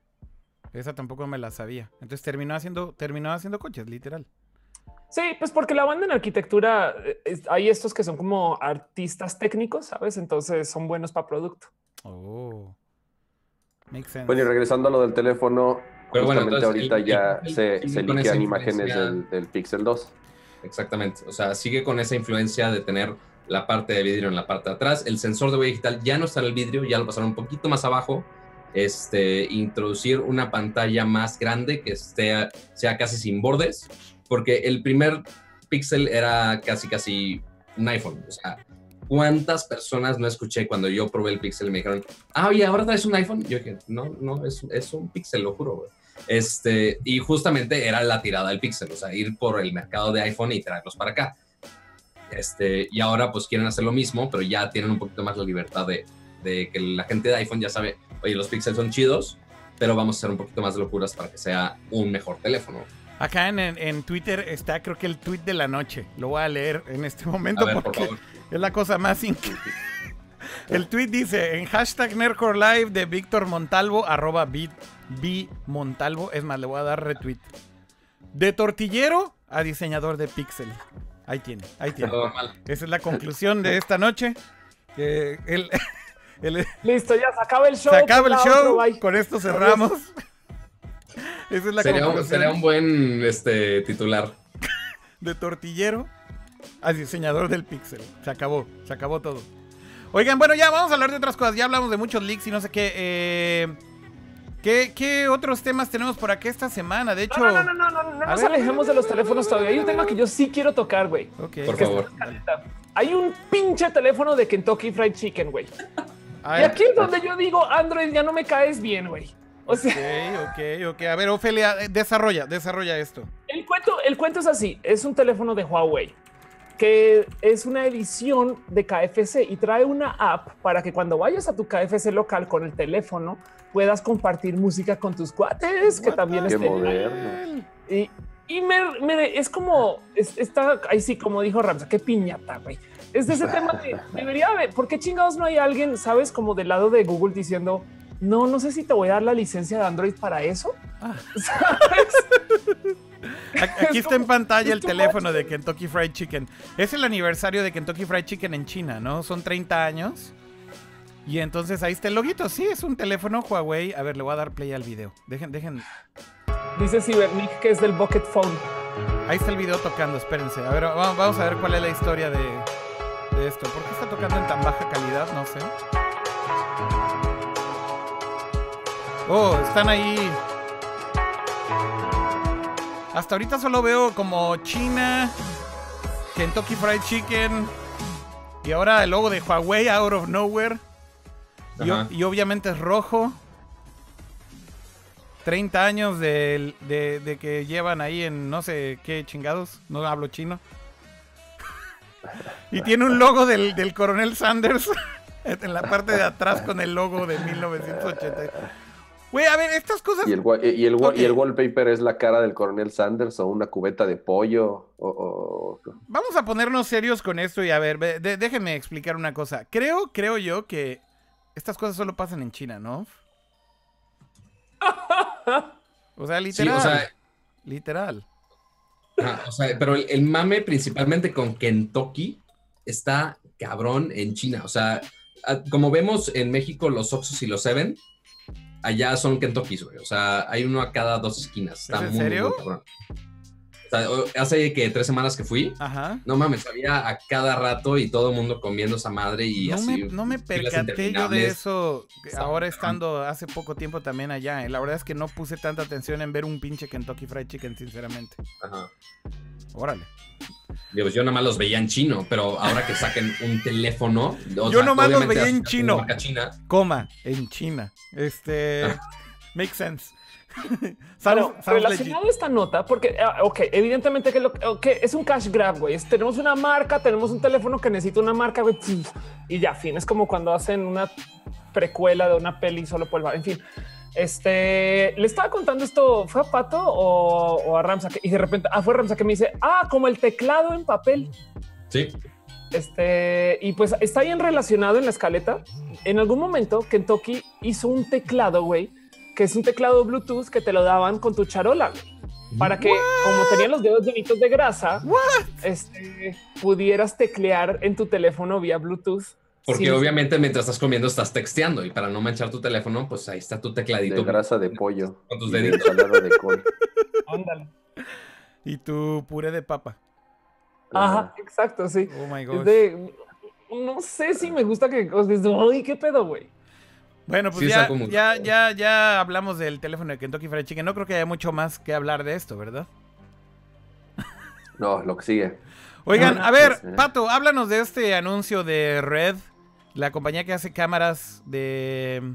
Esa tampoco me la sabía. Entonces terminó haciendo, terminó haciendo coches, literal. Sí, pues porque la banda en arquitectura eh, hay estos que son como artistas técnicos, sabes? Entonces son buenos para producto. Oh, makes sense. Bueno, y regresando a lo del teléfono, Pero justamente ahorita ya se, se liquean imágenes del, del, Pixel 2. Exactamente. O sea, sigue con esa influencia de tener la parte de vidrio en la parte de atrás. El sensor de huella digital ya no está en el vidrio, ya lo pasaron un poquito más abajo este, introducir una pantalla más grande que esté, sea casi sin bordes, porque el primer Pixel era casi, casi un iPhone. O sea, ¿cuántas personas no escuché cuando yo probé el Pixel y me dijeron, ah, oye, ahora traes un iPhone? Yo dije, no, no, es, es un Pixel, lo juro, Este, y justamente era la tirada del Pixel, o sea, ir por el mercado de iPhone y traerlos para acá. Este, y ahora pues quieren hacer lo mismo, pero ya tienen un poquito más la libertad de, de que la gente de iPhone ya sabe, oye, los píxeles son chidos, pero vamos a hacer un poquito más de locuras para que sea un mejor teléfono. Acá en, en, Twitter está, creo que el tweet de la noche. Lo voy a leer en este momento porque es la cosa más increíble. El tweet dice en hashtag Nerdcore Live de Víctor Montalvo, arroba Montalvo. Es más, le voy a dar retweet. De tortillero a diseñador de pixel. Ahí tiene, ahí tiene. Esa es la conclusión de esta noche. Que el, Listo, ya se acaba el show. Se acaba el show. Con esto cerramos. Esa es la sería, un, sería un buen este, titular. De tortillero a diseñador del pixel. Se acabó, se acabó todo. Oigan, bueno, ya vamos a hablar de otras cosas. Ya hablamos de muchos leaks y no sé qué. Eh, ¿qué, otros temas tenemos por aquí esta semana? De hecho, no, no, no, no, no, no nos alejemos de los teléfonos todavía. Hay un tema que yo sí quiero tocar, güey. Por favor. Hay un pinche teléfono de Kentucky Fried Chicken, güey. Y aquí es donde yo digo, Android, ya no me caes bien, güey. O sea, ok, ok, ok. A ver, Ofelia, eh, desarrolla, desarrolla esto. El cuento, el cuento es así: es un teléfono de Huawei que es una edición de KFC y trae una app para que cuando vayas a tu KFC local con el teléfono puedas compartir música con tus cuates, que también es moderno. Y, y me, es como está ahí sí, como dijo Ramsa, qué piñata, güey es de ese tema de debería haber, ¿por qué chingados no hay alguien, sabes, como del lado de Google diciendo, no, no sé si te voy a dar la licencia de Android para eso? Ah. Aquí está en pantalla el teléfono de Kentucky Fried Chicken. Es el aniversario de Kentucky Fried Chicken en China, ¿no? Son 30 años. Y entonces ahí está el loguito. Sí, es un teléfono Huawei. A ver, le voy a dar play al video. Dejen, dejen. Dice Cybernick que es del Bucket Phone. Ahí está el video tocando, espérense. A ver, vamos a ver cuál es la historia de, de esto. ¿Por qué está tocando en tan baja calidad? No sé. Oh, están ahí. Hasta ahorita solo veo como China, Kentucky Fried Chicken y ahora el logo de Huawei out of nowhere. Y, obviamente es rojo. 30 años de, de, que llevan ahí en no sé qué chingados. No hablo chino. y tiene un logo del, del coronel Sanders en la parte de atrás con el logo de 1980. Güey, a ver, estas cosas. Y el, y, el, y el, wallpaper es la cara del coronel Sanders o una cubeta de pollo. O, Vamos a ponernos serios con esto y a ver, déjenme explicar una cosa. Creo, creo yo que estas cosas solo pasan en China, ¿no? O sea, literal. o sea, literal. o sea, pero el, el, mame principalmente con Kentucky está cabrón en China. O sea, como vemos en México los Oxos y los Seven allá son Kentucky, güey. O sea, hay uno a cada dos esquinas. Está ¿En serio? o sea, hace que tres semanas que fui, Ajá. no mames, había a cada rato y todo el mundo comiendo esa madre y no así. Me, no me percaté yo de eso ahora estando hace poco tiempo también allá. La verdad es que no puse tanta atención en ver un pinche Kentucky Fried Chicken, sinceramente. Ajá. Órale. Digo, yo nada más los veía en chino, pero ahora que saquen un teléfono. yo nada más los veía en chino. Coma, en China. Este. Ah. Make sense. Pero relacionado a esta nota, porque, ah, ok, evidentemente que, lo, que es un cash grab, güey. Tenemos una marca, tenemos un teléfono que necesita una marca, güey, y ya, fin. Es como cuando hacen una precuela de una peli solo por el En fin, este le estaba contando esto. ¿Fue a Pato o, a Ramsa? Y de repente, ah, fue Ramsa que me dice, ah, como el teclado en papel. Sí. Este, y pues está bien relacionado en la escaleta. En algún momento, Kentucky hizo un teclado, güey, que es un teclado Bluetooth que te lo daban con tu charola para que, como tenían los dedos llenitos de grasa, este, pudieras teclear en tu teléfono vía Bluetooth porque obviamente mientras estás comiendo estás texteando y para no manchar tu teléfono, pues ahí está tu tecladito. De grasa de pollo. Con tus deditos. De col. Ándale. Y tu puré de papa. Ajá, exacto, sí. Oh my God. no sé si me gusta que. Uy, qué pedo, güey. Bueno, pues ya, ya, ya, ya hablamos del teléfono de Kentucky Fried Chicken. No creo que haya mucho más que hablar de esto, ¿verdad? No, lo que sigue. Oigan, a ver. Pato, háblanos de este anuncio de Red la compañía que hace cámaras de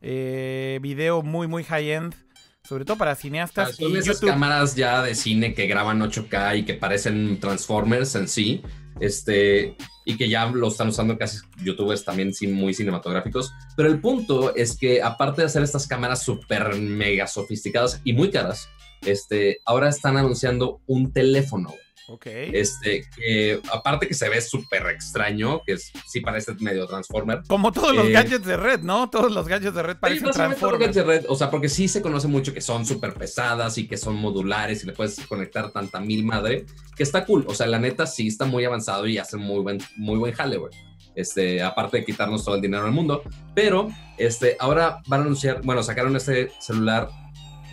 eh, video muy, muy high-end. Sobre todo para cineastas. son esas cámaras ya de cine que graban 8K y que parecen Transformers en sí. Este, y que ya lo están usando casi youtubers también muy cinematográficos. Pero el punto es que aparte de hacer estas cámaras súper mega sofisticadas y muy caras, este, ahora están anunciando un teléfono. Ok. Este, que aparte que se ve súper extraño, que es, sí parece medio Transformer. Como todos los eh, gadgets de red, ¿no? Todos los gadgets de red parecen sí, Transformers. de red, o sea, porque sí se conoce mucho que son súper pesadas y que son modulares y le puedes conectar tanta mil madre, que está cool. O sea, la neta sí está muy avanzado y hace muy buen, muy buen jale, güey. Este, aparte de quitarnos todo el dinero del mundo. Pero, este, ahora van a anunciar, bueno, sacaron este celular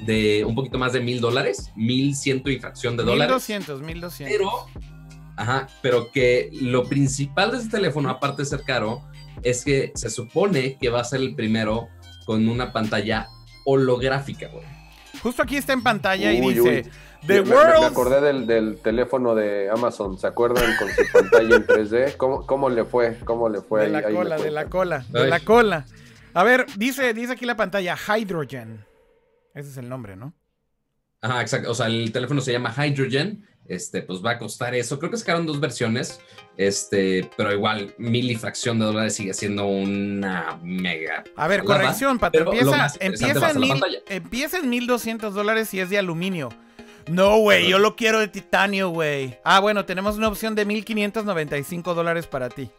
de un poquito más de mil dólares, mil ciento y fracción de dólares. Mil doscientos, mil doscientos. Pero, ajá, pero que lo principal de este teléfono, aparte de ser caro, es que se supone que va a ser el primero con una pantalla holográfica, güey. Justo aquí está en pantalla y dice... The me, me, acordé del, teléfono de Amazon, ¿se acuerdan con su pantalla en 3D? ¿Cómo, le fue? ¿Cómo le fue? De la cola, de la cola, de la cola. A ver, dice, dice aquí la pantalla, Hydrogen. Ese es el nombre, ¿no? Ajá, exacto. O sea, el teléfono se llama Hydrogen. Este, pues va a costar eso. Creo que sacaron dos versiones. Este, pero igual, mil y fracción de dólares sigue siendo una mega. A ver, corrección, Pato. Empieza, empieza, en mil, empieza en 1200 dólares y es de aluminio. No, güey, yo lo quiero de titanio, güey. Ah, bueno, tenemos una opción de 1595 dólares para ti.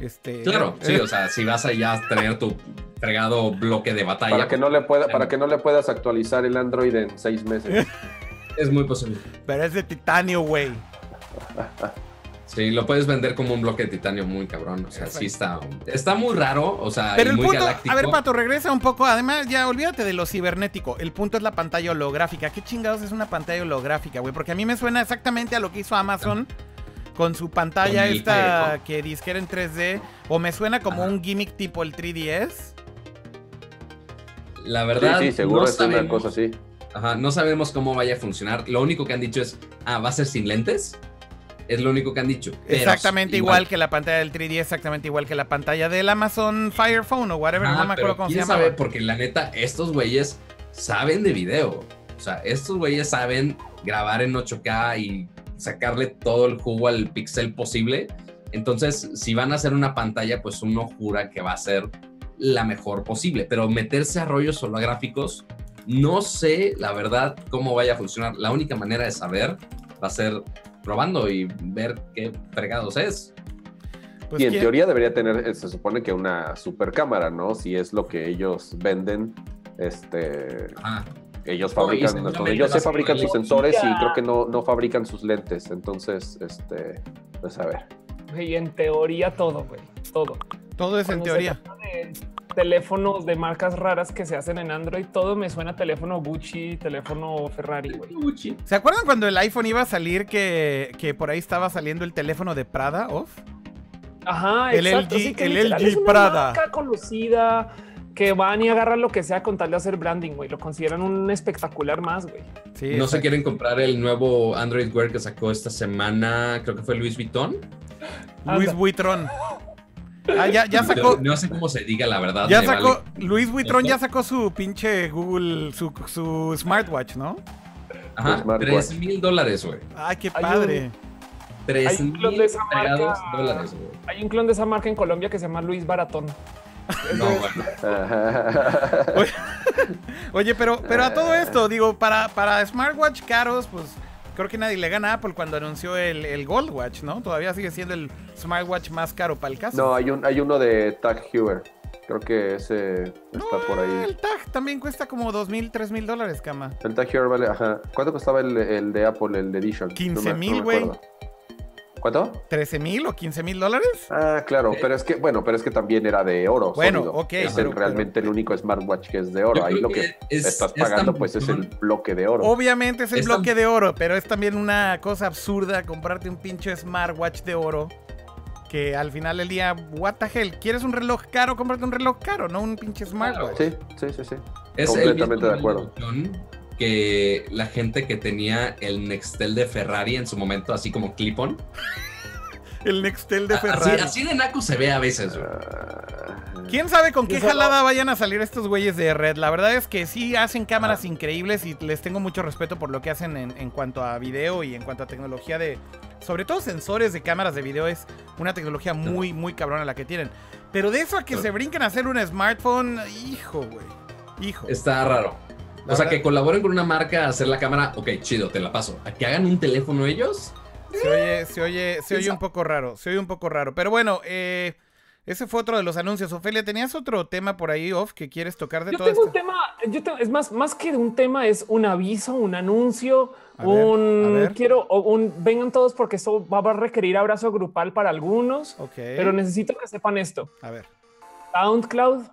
Este, claro, sí, o sea, si vas allá a tener tu fregado bloque de batalla. Para que no le pueda, para que no le puedas actualizar el Android en seis meses. Es muy posible. Pero es de titanio, güey. Sí, lo puedes vender como un bloque de titanio muy cabrón. O sea, sí está. Está muy raro. O sea, Pero el muy punto, galáctico. a ver, Pato, regresa un poco. Además, ya olvídate de lo cibernético. El punto es la pantalla holográfica. ¿Qué chingados es una pantalla holográfica, güey? Porque a mí me suena exactamente a lo que hizo Amazon con su pantalla Con esta que disquera en 3D. O me suena como un gimmick tipo el 3DS. La Sí, verdad. sí, seguro no es una sabemos- cosa así. Ajá, no sabemos cómo vaya a funcionar. Lo único que han dicho es, ah, va a ser sin lentes. Es lo único que han dicho. Pero Exactamente igual. que la pantalla del 3D, exactamente igual que la pantalla del Amazon Fire Phone o whatever, Ajá, no me acuerdo cómo se quién llama. sabe, porque la neta, estos güeyes saben de video. O sea, estos güeyes saben grabar en 8K y sacarle todo el jugo al pixel posible. Entonces, si van a hacer una pantalla, pues uno jura que va a ser la mejor posible. Pero meterse a rollos holográficos, no sé, la verdad, cómo vaya a funcionar. La única manera de saber va a ser probando y ver qué fregados es. Pues y en quién- teoría debería tener, eh, se supone que una super cámara, ¿no? Si es lo que ellos venden, este, Ajá. Ellos No, fabrican, donde se fabrican sus sensores y creo que no, no fabrican sus lentes. Entonces, este, pues a ver. Y en teoría todo, güey. Todo. todo es en Cuando teoría. de teléfonos de marcas raras que se hacen en Android, todo me suena a teléfono Gucci, teléfono Ferrari, güey. ¿Se acuerdan cuando el iPhone iba a salir que, que por ahí estaba saliendo el teléfono de Prada off? Ajá, El exacto. LG sí, que el literal LG es una Prada. marca conocida que van y agarran lo que sea con tal de hacer branding, güey. Lo consideran un espectacular más, güey. Sí, no se quieren comprar el nuevo Android Wear que sacó esta semana, creo que fue Luis Vuitton. Luis Anda. Vuitron. Ah, ya, ya sacó. No sé cómo se diga la verdad. Ya sacó. vale. Luis Vuitron Esto. ya sacó su pinche Google, su, su smartwatch, ¿no? Ajá. 3 mil dólares, güey. Ay, qué padre. 3 Hay un mil clon de esa marca. fregados dólares, güey. Hay un clon de esa marca en Colombia que se llama Luis Baratón. No, bueno. Oye, pero, pero a todo esto, digo, para, para smartwatch caros, pues creo que nadie le gana a Apple cuando anunció el, el Gold Watch, ¿no? Todavía sigue siendo el smartwatch más caro para el caso. no, hay, un, hay uno de Tag Heuer. Creo que ese está por El ahí. tag también cuesta como dos mil, tres mil dólares, cama. El Tag Heuer vale, ajá. ¿Cuánto costaba el, el de Apple, el de Edition? 15,000, No me- no me güey. ¿Cuánto? ¿13 mil o 15 mil dólares? Ah, claro, pero es que, bueno, pero es que también era de oro. Bueno, sólido. ok, Es pero- el- realmente el único smartwatch que es de oro. Ahí lo que, es- estás es pagando, tan pues es el bloque de oro. Obviamente es el Es bloque tan- de oro, pero es también una cosa absurda comprarte un pinche smartwatch de oro. Que al final del día, what the hell, ¿quieres un reloj caro? Cómprate un reloj caro, no un pinche smartwatch. Sí, sí, sí, sí. Es el Completamente mismo de acuerdo. Que la gente que tenía el Nextel de Ferrari en su momento, así como clip-on. El Nextel de Ferrari. así de naco se ve a veces. Ah, ¿Quién sabe con qué jalada vayan a salir estos güeyes de Red? La verdad es que sí hacen cámaras increíbles y les tengo mucho respeto por lo que hacen en, en cuanto a video y en cuanto a tecnología de... Sobre todo sensores de cámaras de video es una tecnología muy, muy cabrona la que tienen. Pero de eso a que se brinquen a hacer un smartphone, hijo, güey. Hijo. Está raro. O sea, que colaboren con una marca a hacer la cámara, ok, chido, te la paso. A que hagan un teléfono ellos, Se oye, se oye, se oye un poco raro, se oye un poco raro. Pero bueno, eh, ese fue otro de los anuncios. Ofelia, ¿tenías otro tema por ahí, off, que quieres tocar de Yo todo tengo un esto? tema, yo tengo- es más, más que un tema, es un aviso, un anuncio, A ver, a un ver. quiero, un vengan todos porque esto va a requerir abrazo grupal para algunos, Ok. pero necesito que sepan esto. A ver. SoundCloud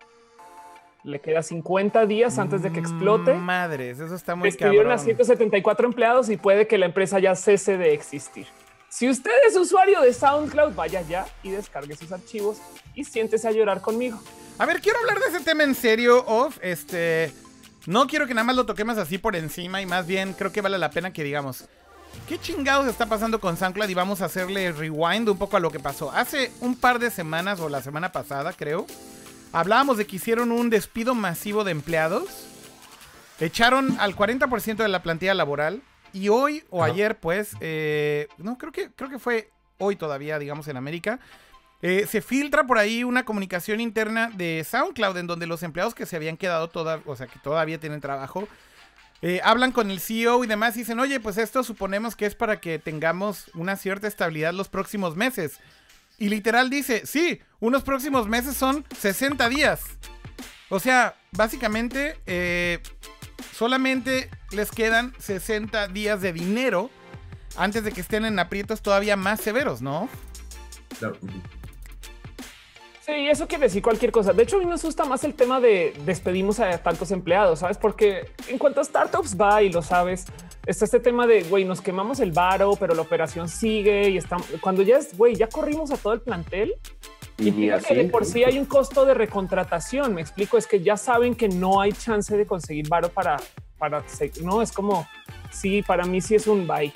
le queda 50 días antes de que explote. Madres, eso está muy Despidieron a cabrón. 174 empleados y puede que la empresa ya cese de existir. Si usted es usuario de SoundCloud, vaya ya y descargue sus archivos y siéntese a llorar conmigo. A ver, quiero hablar de ese tema en serio, off. Este. No quiero que nada más lo toquemos así por encima y más bien creo que vale la pena que digamos. ¿Qué chingados está pasando con SoundCloud? Y vamos a hacerle rewind un poco a lo que pasó. Hace un par de semanas, o la semana pasada, creo, hablábamos de que hicieron un despido masivo de empleados. Echaron al 40% de la plantilla laboral. Y hoy o Ajá. ayer, pues, eh, no, creo que, creo que fue hoy todavía, digamos, en América. eh, se filtra por ahí una comunicación interna de SoundCloud en donde los empleados que se habían quedado toda, o sea, que todavía tienen trabajo, eh, hablan con el CEO y demás y dicen, oye, pues esto suponemos que es para que tengamos una cierta estabilidad los próximos meses. Y literal dice, sí, unos próximos meses son 60 días. O sea, básicamente eh, solamente les quedan 60 días de dinero antes de que estén en aprietos todavía más severos, ¿no? Claro. Sí, eso quiere decir cualquier cosa. De hecho, a mí me asusta más el tema de despedimos a tantos empleados, ¿sabes? Porque en cuanto a startups va y lo sabes, está este tema de, güey, nos quemamos el varo, pero la operación sigue y estamos, cuando ya es, güey, ya corrimos a todo el plantel. Y, y así, que de por sí hay un costo de recontratación. Me explico, es que ya saben que no hay chance de conseguir varo para, para, no, es como, sí, para mí sí es un bye.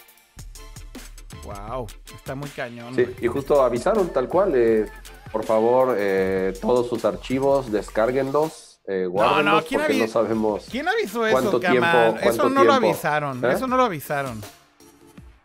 Wow, está muy cañón. Sí, y justo avisaron tal cual. Eh, por favor, eh, todos sus archivos, descárguenlos, eh, no, no, ¿quién porque no sabemos ¿Quién avisó eso, cuánto tiempo, Eso no lo avisaron, ¿Eh? eso no lo avisaron.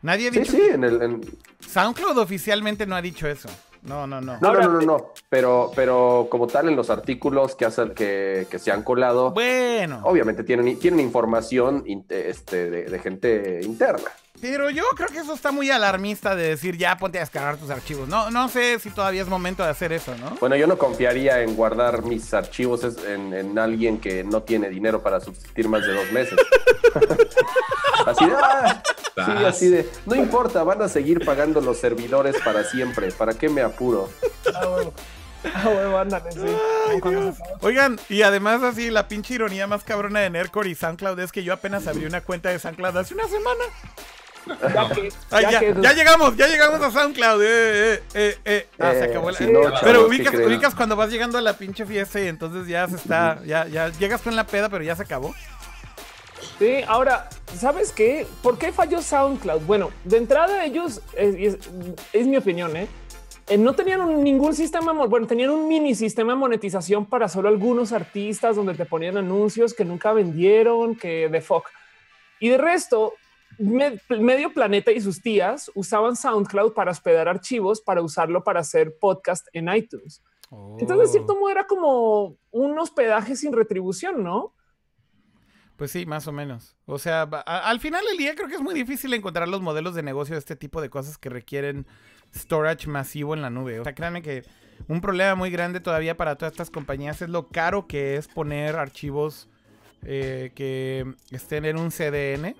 Nadie ha dicho... Sí, sí, en el... SoundCloud oficialmente no ha dicho eso. No, no, no. No, no, no, no, Pero, pero como tal, en los artículos que, hacen, que, que se han colado, bueno. obviamente tienen, tienen información este, de gente interna. Pero yo creo que eso está muy alarmista de decir ya ponte a descargar tus archivos. No, no sé si todavía es momento de hacer eso, ¿no? Bueno, yo no confiaría en guardar mis archivos en, alguien que no tiene dinero para subsistir más de dos meses. así de, ah, sí, así de, no importa, van a seguir pagando los servidores para siempre. ¿Para qué me apuro? Ah, bueno. Ah, Oigan, y además así, la pinche ironía más cabrona de Nercor y SoundCloud es que yo apenas abrí una cuenta de SoundCloud hace una semana. Ya, llegamos, ya llegamos a SoundCloud. Eh, eh, eh, ah, se acabó la... pero ubicas, cuando vas llegando a la pinche fiesta y entonces ya se está, ya, ya llegas en la peda, pero ya se acabó. Sí, ahora, ¿sabes qué? ¿Por qué falló SoundCloud? Bueno, de entrada ellos, es, mi opinión, ¿eh? no tenían ningún sistema, bueno, tenían un mini sistema de monetización para solo algunos artistas donde te ponían anuncios que nunca vendieron, que de fuck. Y de resto, medio planeta y sus tías usaban SoundCloud para hospedar archivos para usarlo para hacer podcast en iTunes. Entonces, de cierto oh. modo, era como un hospedaje sin retribución, ¿no? Pues sí, más o menos. O sea, al final del día creo que es muy difícil encontrar los modelos de negocio de este tipo de cosas que requieren storage masivo en la nube. O sea, créanme que un problema muy grande todavía para todas estas compañías es lo caro que es poner archivos eh, que estén en un CDN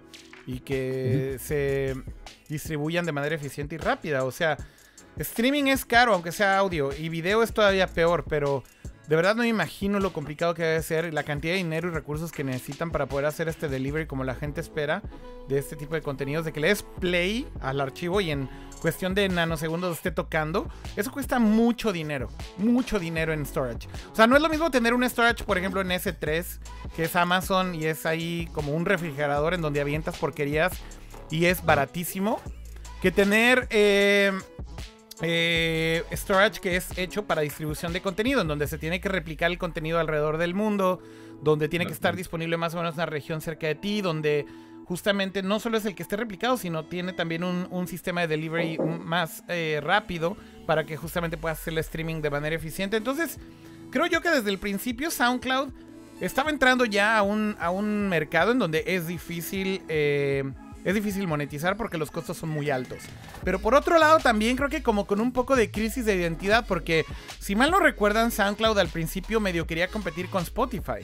y que se distribuyan de manera eficiente y rápida. O sea, streaming es caro, aunque sea audio, y video es todavía peor, pero de verdad no me imagino lo complicado que debe ser la cantidad de dinero y recursos que necesitan para poder hacer este delivery como la gente espera de este tipo de contenidos, de que le des play al archivo y en cuestión de nanosegundos esté tocando. Eso cuesta mucho dinero, mucho dinero en storage. O sea, no es lo mismo tener un storage, por ejemplo, en S3, que es Amazon y es ahí como un refrigerador en donde avientas porquerías y es baratísimo, que tener... Eh, eh, storage que es hecho para distribución de contenido, en donde se tiene que replicar el contenido alrededor del mundo, donde tiene que estar disponible más o menos en una región cerca de ti, donde justamente no solo es el que esté replicado, sino tiene también un, sistema de delivery más eh, rápido para que justamente puedas hacer el streaming de manera eficiente. Entonces, creo yo que desde el principio SoundCloud estaba entrando ya a un, a un mercado en donde es difícil eh, es difícil monetizar porque los costos son muy altos. Pero por otro lado también creo que como con un poco de crisis de identidad porque si mal no recuerdan SoundCloud al principio medio quería competir con Spotify.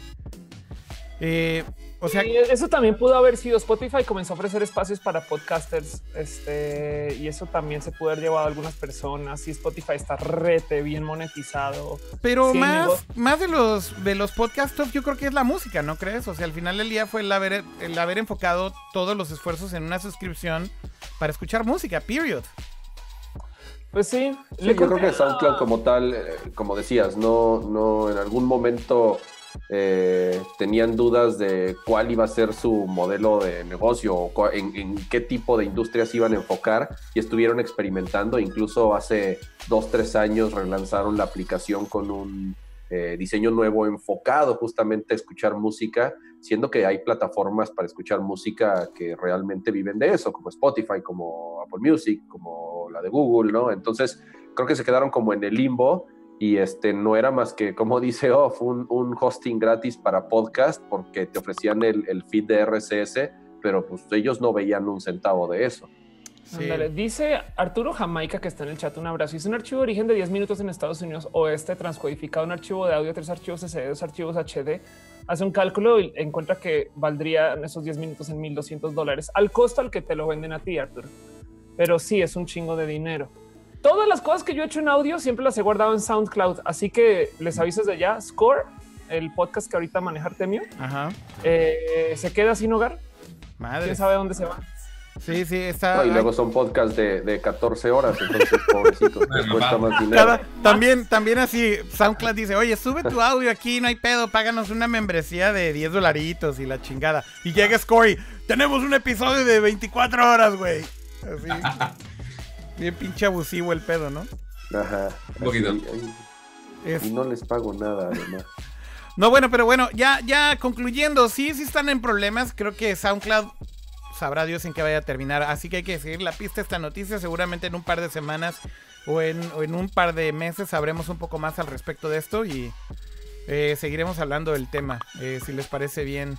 Eh, o sea, eso también pudo haber sido Spotify comenzó a ofrecer espacios para podcasters, este, y eso también se pudo haber llevado a algunas personas. Y Spotify está rete bien monetizado. Pero más, más de los de los podcasters, yo creo que es la música, ¿no crees? O sea, al final del día fue el haber, el haber enfocado todos los esfuerzos en una suscripción para escuchar música, period. Pues sí, yo creo que SoundCloud como tal, eh, como decías, no, no en algún momento eh, tenían dudas de cuál iba a ser su modelo de negocio o en, qué tipo de industrias iban a enfocar y estuvieron experimentando. Incluso hace dos, tres años relanzaron la aplicación con un eh, diseño nuevo enfocado justamente a escuchar música, siendo que hay plataformas para escuchar música que realmente viven de eso, como Spotify, como Apple Music, como la de Google, ¿no? Entonces, creo que se quedaron como en el limbo y este no era más que, como dice Off, un, un hosting gratis para podcast porque te ofrecían el, el, feed de RSS, pero pues ellos no veían un centavo de eso. Dice Arturo Jamaica que está en el chat. Un abrazo. Es un archivo de origen de 10 minutos en Estados Unidos oeste, transcodificado un archivo de audio, tres archivos SD, dos archivos HD. Hace un cálculo y encuentra que valdría esos 10 minutos en 1200 dólares al costo al que te lo venden a ti, Arturo. Pero sí es un chingo de dinero. Todas las cosas que yo he hecho en audio siempre las he guardado en SoundCloud. Así que les aviso desde ya. Score, el podcast que ahorita maneja Artemio, eh, se queda sin hogar. Madre. ¿Quién sabe dónde se va? Sí, sí, está. y luego son podcasts de, de 14 horas, entonces, pobrecito, cuesta más dinero. también, también así, SoundCloud dice, oye, sube tu audio aquí, no hay pedo, páganos una membresía de 10 dolaritos y la chingada. Y llega Scory, tenemos un episodio de 24 horas, güey. Así. Bien pinche abusivo el pedo, ¿no? Ajá. Un poquito. Y no les pago nada, además. No, bueno, pero bueno, ya, ya concluyendo, sí, sí están en problemas. Creo que SoundCloud sabrá Dios en qué vaya a terminar. Así que hay que seguir la pista esta noticia. Seguramente en un par de semanas o en, un par de meses sabremos un poco más al respecto de esto y eh, seguiremos hablando del tema. Eh, si les parece bien.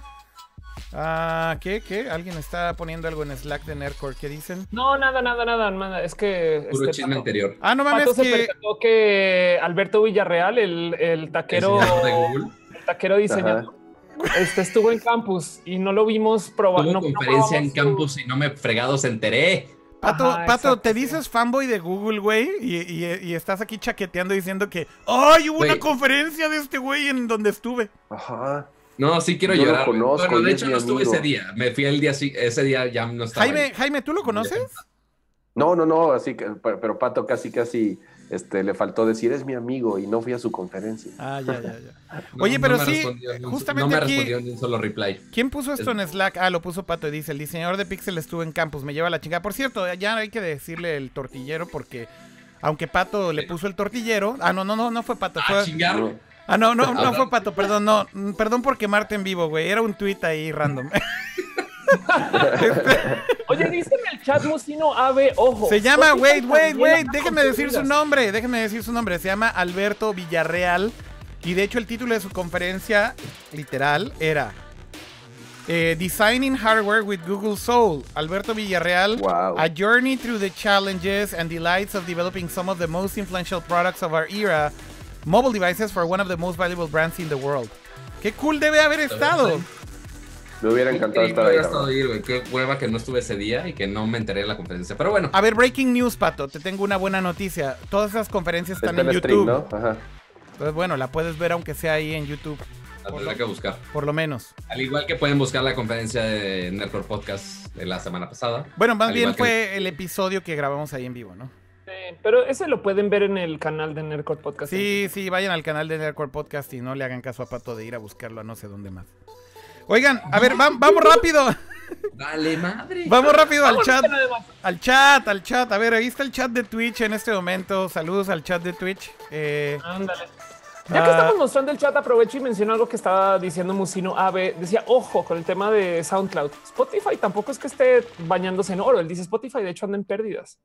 Ah, ¿qué? ¿Qué? ¿Alguien está poniendo algo en Slack de Nerdcore? ¿Qué dicen? No, nada, nada, nada, nada. Es que. Puro este, chisme anterior. Ah, no mames. Pato que... que Alberto Villarreal, el, el taquero. El, taquero diseñador. Este estuvo en campus y no lo vimos probar. Tuvo conferencia en campus y no me fregado se enteré. Pato, Pato te dices fanboy de Google, güey, y, estás aquí chaqueteando diciendo que ¡Ay, hubo una conferencia de este güey en donde estuve! Ajá. No, sí quiero llorar. Lo bueno, de hecho no estuve ese día. Me fui el día ese día ya no estaba. Jaime, Jaime, ¿tú lo conoces? No, no, no, así que, pero Pato casi, casi este, le faltó decir es mi amigo y no fui a su conferencia. Ah, ya, ya, ya. Oye, pero sí, justamente no me aquí, respondió ni un solo reply. ¿Quién puso esto en Slack? Ah, lo puso Pato y dice, el diseñador de Pixel estuvo en campus, me lleva la chingada. Por cierto, ya hay que decirle el tortillero porque aunque Pato le puso el tortillero, ah, no, no, no, no fue Pato, fue... Ah, Ah, no, no, no fue Pato, perdón, no, perdón por quemarte en vivo, güey, era un tweet ahí random. Oye, dice en el chat Musino Ave, ojo. Se llama, wait, wait, wait, déjenme decir su nombre, déjenme decir su nombre. Se llama Alberto Villarreal. Y de hecho el título de su conferencia, literal, era eh, Designing Hardware with Google Soul. Alberto Villarreal, A Journey Through the Challenges and Delights of Developing Some of the Most Influential Products of Our Era. Mobile Devices for One of the Most Valuable Brands in the World. Qué cool debe haber estado. Me hubiera encantado estar ahí. Estado ir, Qué hueva que no estuve ese día y que no me enteré de la conferencia. Pero bueno. A ver, breaking news, Pato. Te tengo una buena noticia. Todas esas conferencias están en YouTube. Ajá. Entonces, bueno, la puedes ver aunque sea ahí en YouTube. La tendré que buscar. Por lo menos. Al igual que pueden buscar la conferencia de Nerdcore Podcast de la semana pasada. Bueno, más bien fue el episodio que grabamos ahí en vivo, ¿no? Sí, pero ese lo pueden ver en el canal de Nerdcore Podcast. Sí, sí, vayan al canal de Nerdcore Podcast y no le hagan caso a Pato de ir a buscarlo a no sé dónde más. Oigan, a ver, vamos rápido. Dale, madre. Vamos rápido al chat. Al chat, al chat. A ver, ahí está el chat de Twitch en este momento. Saludos al chat de Twitch. Eh, Ándale. Ya que ah, estamos mostrando el chat, aprovecho y menciono algo que estaba diciendo Musino Ave. Decía, ojo, con el tema de SoundCloud. Spotify tampoco es que esté bañándose en oro. Él dice Spotify, de hecho, anda en pérdidas.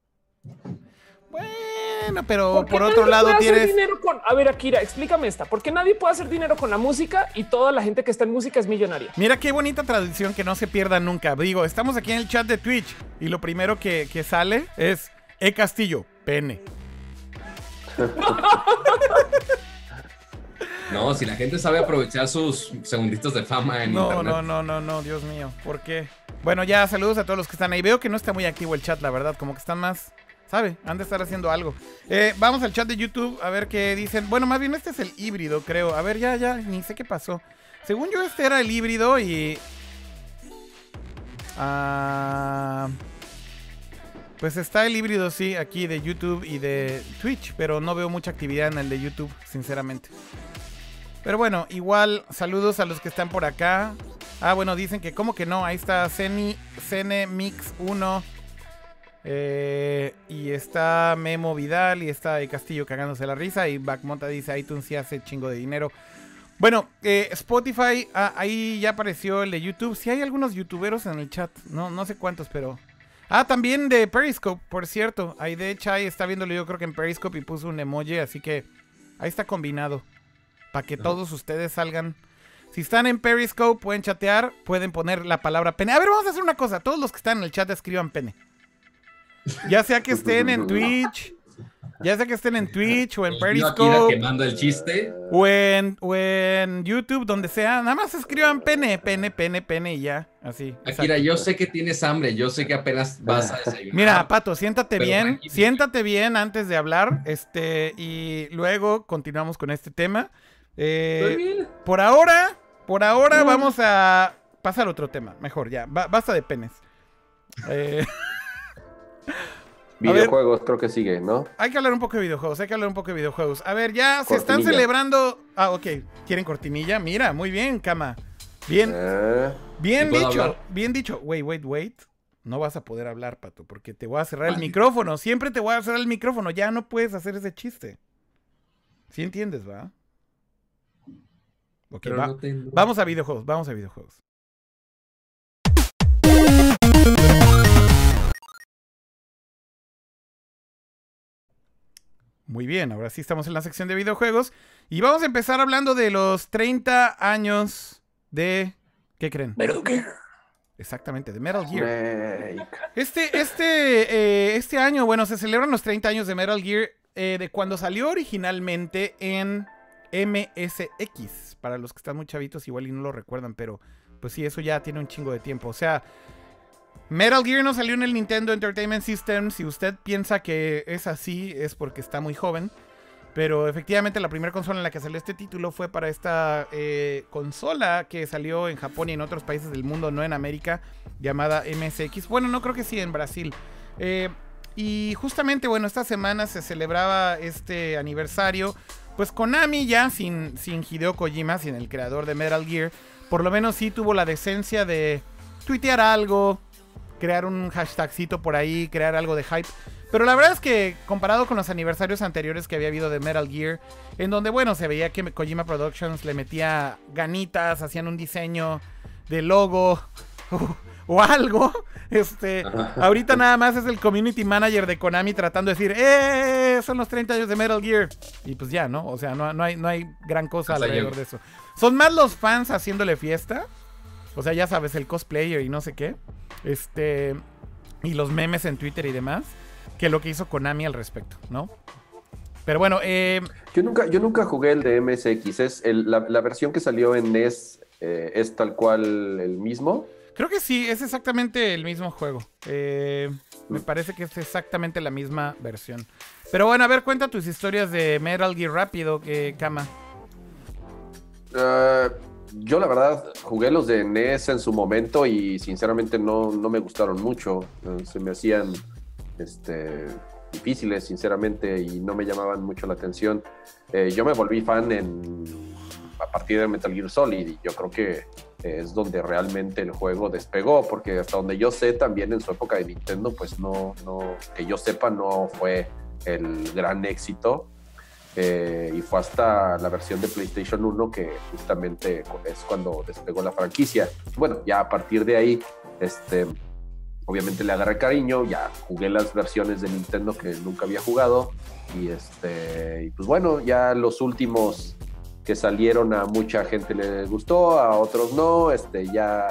Bueno, pero por otro lado tienes. Dinero con... A ver, Akira, explícame esta. ¿Por qué nadie puede hacer dinero con la música y toda la gente que está en música es millonaria? Mira qué bonita tradición que no se pierda nunca. Digo, estamos aquí en el chat de Twitch y lo primero que, sale es E Castillo, pene. No, si la gente sabe aprovechar sus segunditos de fama en no, internet. No, no, no, no, Dios mío. ¿Por qué? Bueno, ya saludos a todos los que están ahí. Veo que no está muy activo el chat, la verdad. Como que están más ¿Sabe? Han de estar haciendo algo. Eh, vamos al chat de YouTube a ver qué dicen. Bueno, más bien este es el híbrido, creo. A ver, ya, ya, ni sé qué pasó. Según yo, este era el híbrido y. Ah, pues está el híbrido, sí, aquí de YouTube y de Twitch, pero no veo mucha actividad en el de YouTube, sinceramente. Pero bueno, igual, saludos a los que están por acá. Ah, bueno, dicen que, ¿cómo que no? Ahí está Ceni, Cene Mix 1. Eh, y está Memo Vidal y está de Castillo cagándose la risa. Y Backmonta dice iTunes sí hace chingo de dinero. Bueno, eh, Spotify, ah, ahí ya apareció el de YouTube. Si hay algunos youtuberos en el chat, no, no sé cuántos, pero. Ah, también de Periscope, por cierto. Ahí de hecho, ahí está viéndolo yo creo que en Periscope y puso un emoji, así que ahí está combinado. Para que todos ustedes salgan. Si están en Periscope, pueden chatear, pueden poner la palabra pene. A ver, vamos a hacer una cosa. Todos los que están en el chat escriban pene. Ya sea que estén en Twitch, ya sea que estén en Twitch o en Periscope. quemando el chiste. O en, o en YouTube, donde sea. Nada más escriban pene, pene, pene, pene y ya. Así. Akira, yo sé que tienes hambre. Yo sé que apenas vas a desayunar. Mira, Pato, siéntate bien. Siéntate bien antes de hablar. Este, y luego continuamos con este tema. Eh, por ahora, por ahora vamos a pasar a otro tema. Mejor, ya. basta de penes. Eh. Videojuegos, creo que sigue, ¿no? Hay que hablar un poco de videojuegos, hay que hablar un poco de videojuegos. A ver, ya se están celebrando. Ah, ok. ¿Quieren cortinilla? Mira, muy bien, cama. Bien. Eh. bien dicho. Bien dicho. Wait, wait, wait. No vas a poder hablar, Pato, porque te voy a cerrar el micrófono. Siempre te voy a cerrar el micrófono. Ya no puedes hacer ese chiste. ¿Sí entiendes, va? Ok, va. Vamos a videojuegos, vamos a videojuegos. Muy bien, ahora sí estamos en la sección de videojuegos y vamos a empezar hablando de los 30 años de... ¿Qué creen? Metal Gear. Exactamente, de Metal Gear. Este, este, eh, este año, bueno, se celebran los 30 años de Metal Gear eh, de cuando salió originalmente en MSX. Para los que están muy chavitos igual y no lo recuerdan, pero pues sí, eso ya tiene un chingo de tiempo. O sea, Metal Gear no salió en el Nintendo Entertainment System. Si usted piensa que es así, es porque está muy joven. Pero efectivamente la primera consola en la que salió este título fue para esta eh, consola que salió en Japón y en otros países del mundo, no en América, llamada MSX. Bueno, no creo que sí, en Brasil. Eh, y justamente, bueno, esta semana se celebraba este aniversario. Pues Konami ya sin, sin Hideo Kojima, sin el creador de Metal Gear, por lo menos sí tuvo la decencia de tuitear algo, crear un hashtagcito por ahí, crear algo de hype. Pero la verdad es que comparado con los aniversarios anteriores que había habido de Metal Gear, en donde, bueno, se veía que Kojima Productions le metía ganitas, hacían un diseño de logo o, algo. Este, ahorita nada más es el community manager de Konami tratando de decir, ¡eh! Son los 30 años de Metal Gear. Y pues ya, ¿no? O sea, no, no, hay, no hay gran cosa alrededor de eso. Son más los fans haciéndole fiesta. O sea, ya sabes, el cosplayer y no sé qué. Este. Y los memes en Twitter y demás. Que lo que hizo Konami al respecto, ¿no? Pero bueno, eh, yo, nunca, yo nunca jugué el de MSX. ¿Es la, versión que salió en NES eh, es tal cual el mismo? Creo que sí, es exactamente el mismo juego. Eh, me parece que es exactamente la misma versión. Pero bueno, a ver, cuenta tus historias de Metal Gear rápido, que Kama. Uh, yo la verdad jugué los de NES en su momento y sinceramente no, me gustaron mucho. Se me hacían este, difíciles, sinceramente, y no me llamaban mucho la atención. Eh, yo me volví fan en, a partir de Metal Gear Solid y yo creo que es donde realmente el juego despegó, porque hasta donde yo sé también en su época de Nintendo, pues no, no que yo sepa, no fue el gran éxito. Eh, y fue hasta la versión de PlayStation 1 que justamente es cuando despegó la franquicia. Bueno, ya a partir de ahí, este, obviamente le agarré cariño, ya jugué las versiones de Nintendo que nunca había jugado y este, y pues bueno, ya los últimos que salieron a mucha gente le gustó, a otros no, este, ya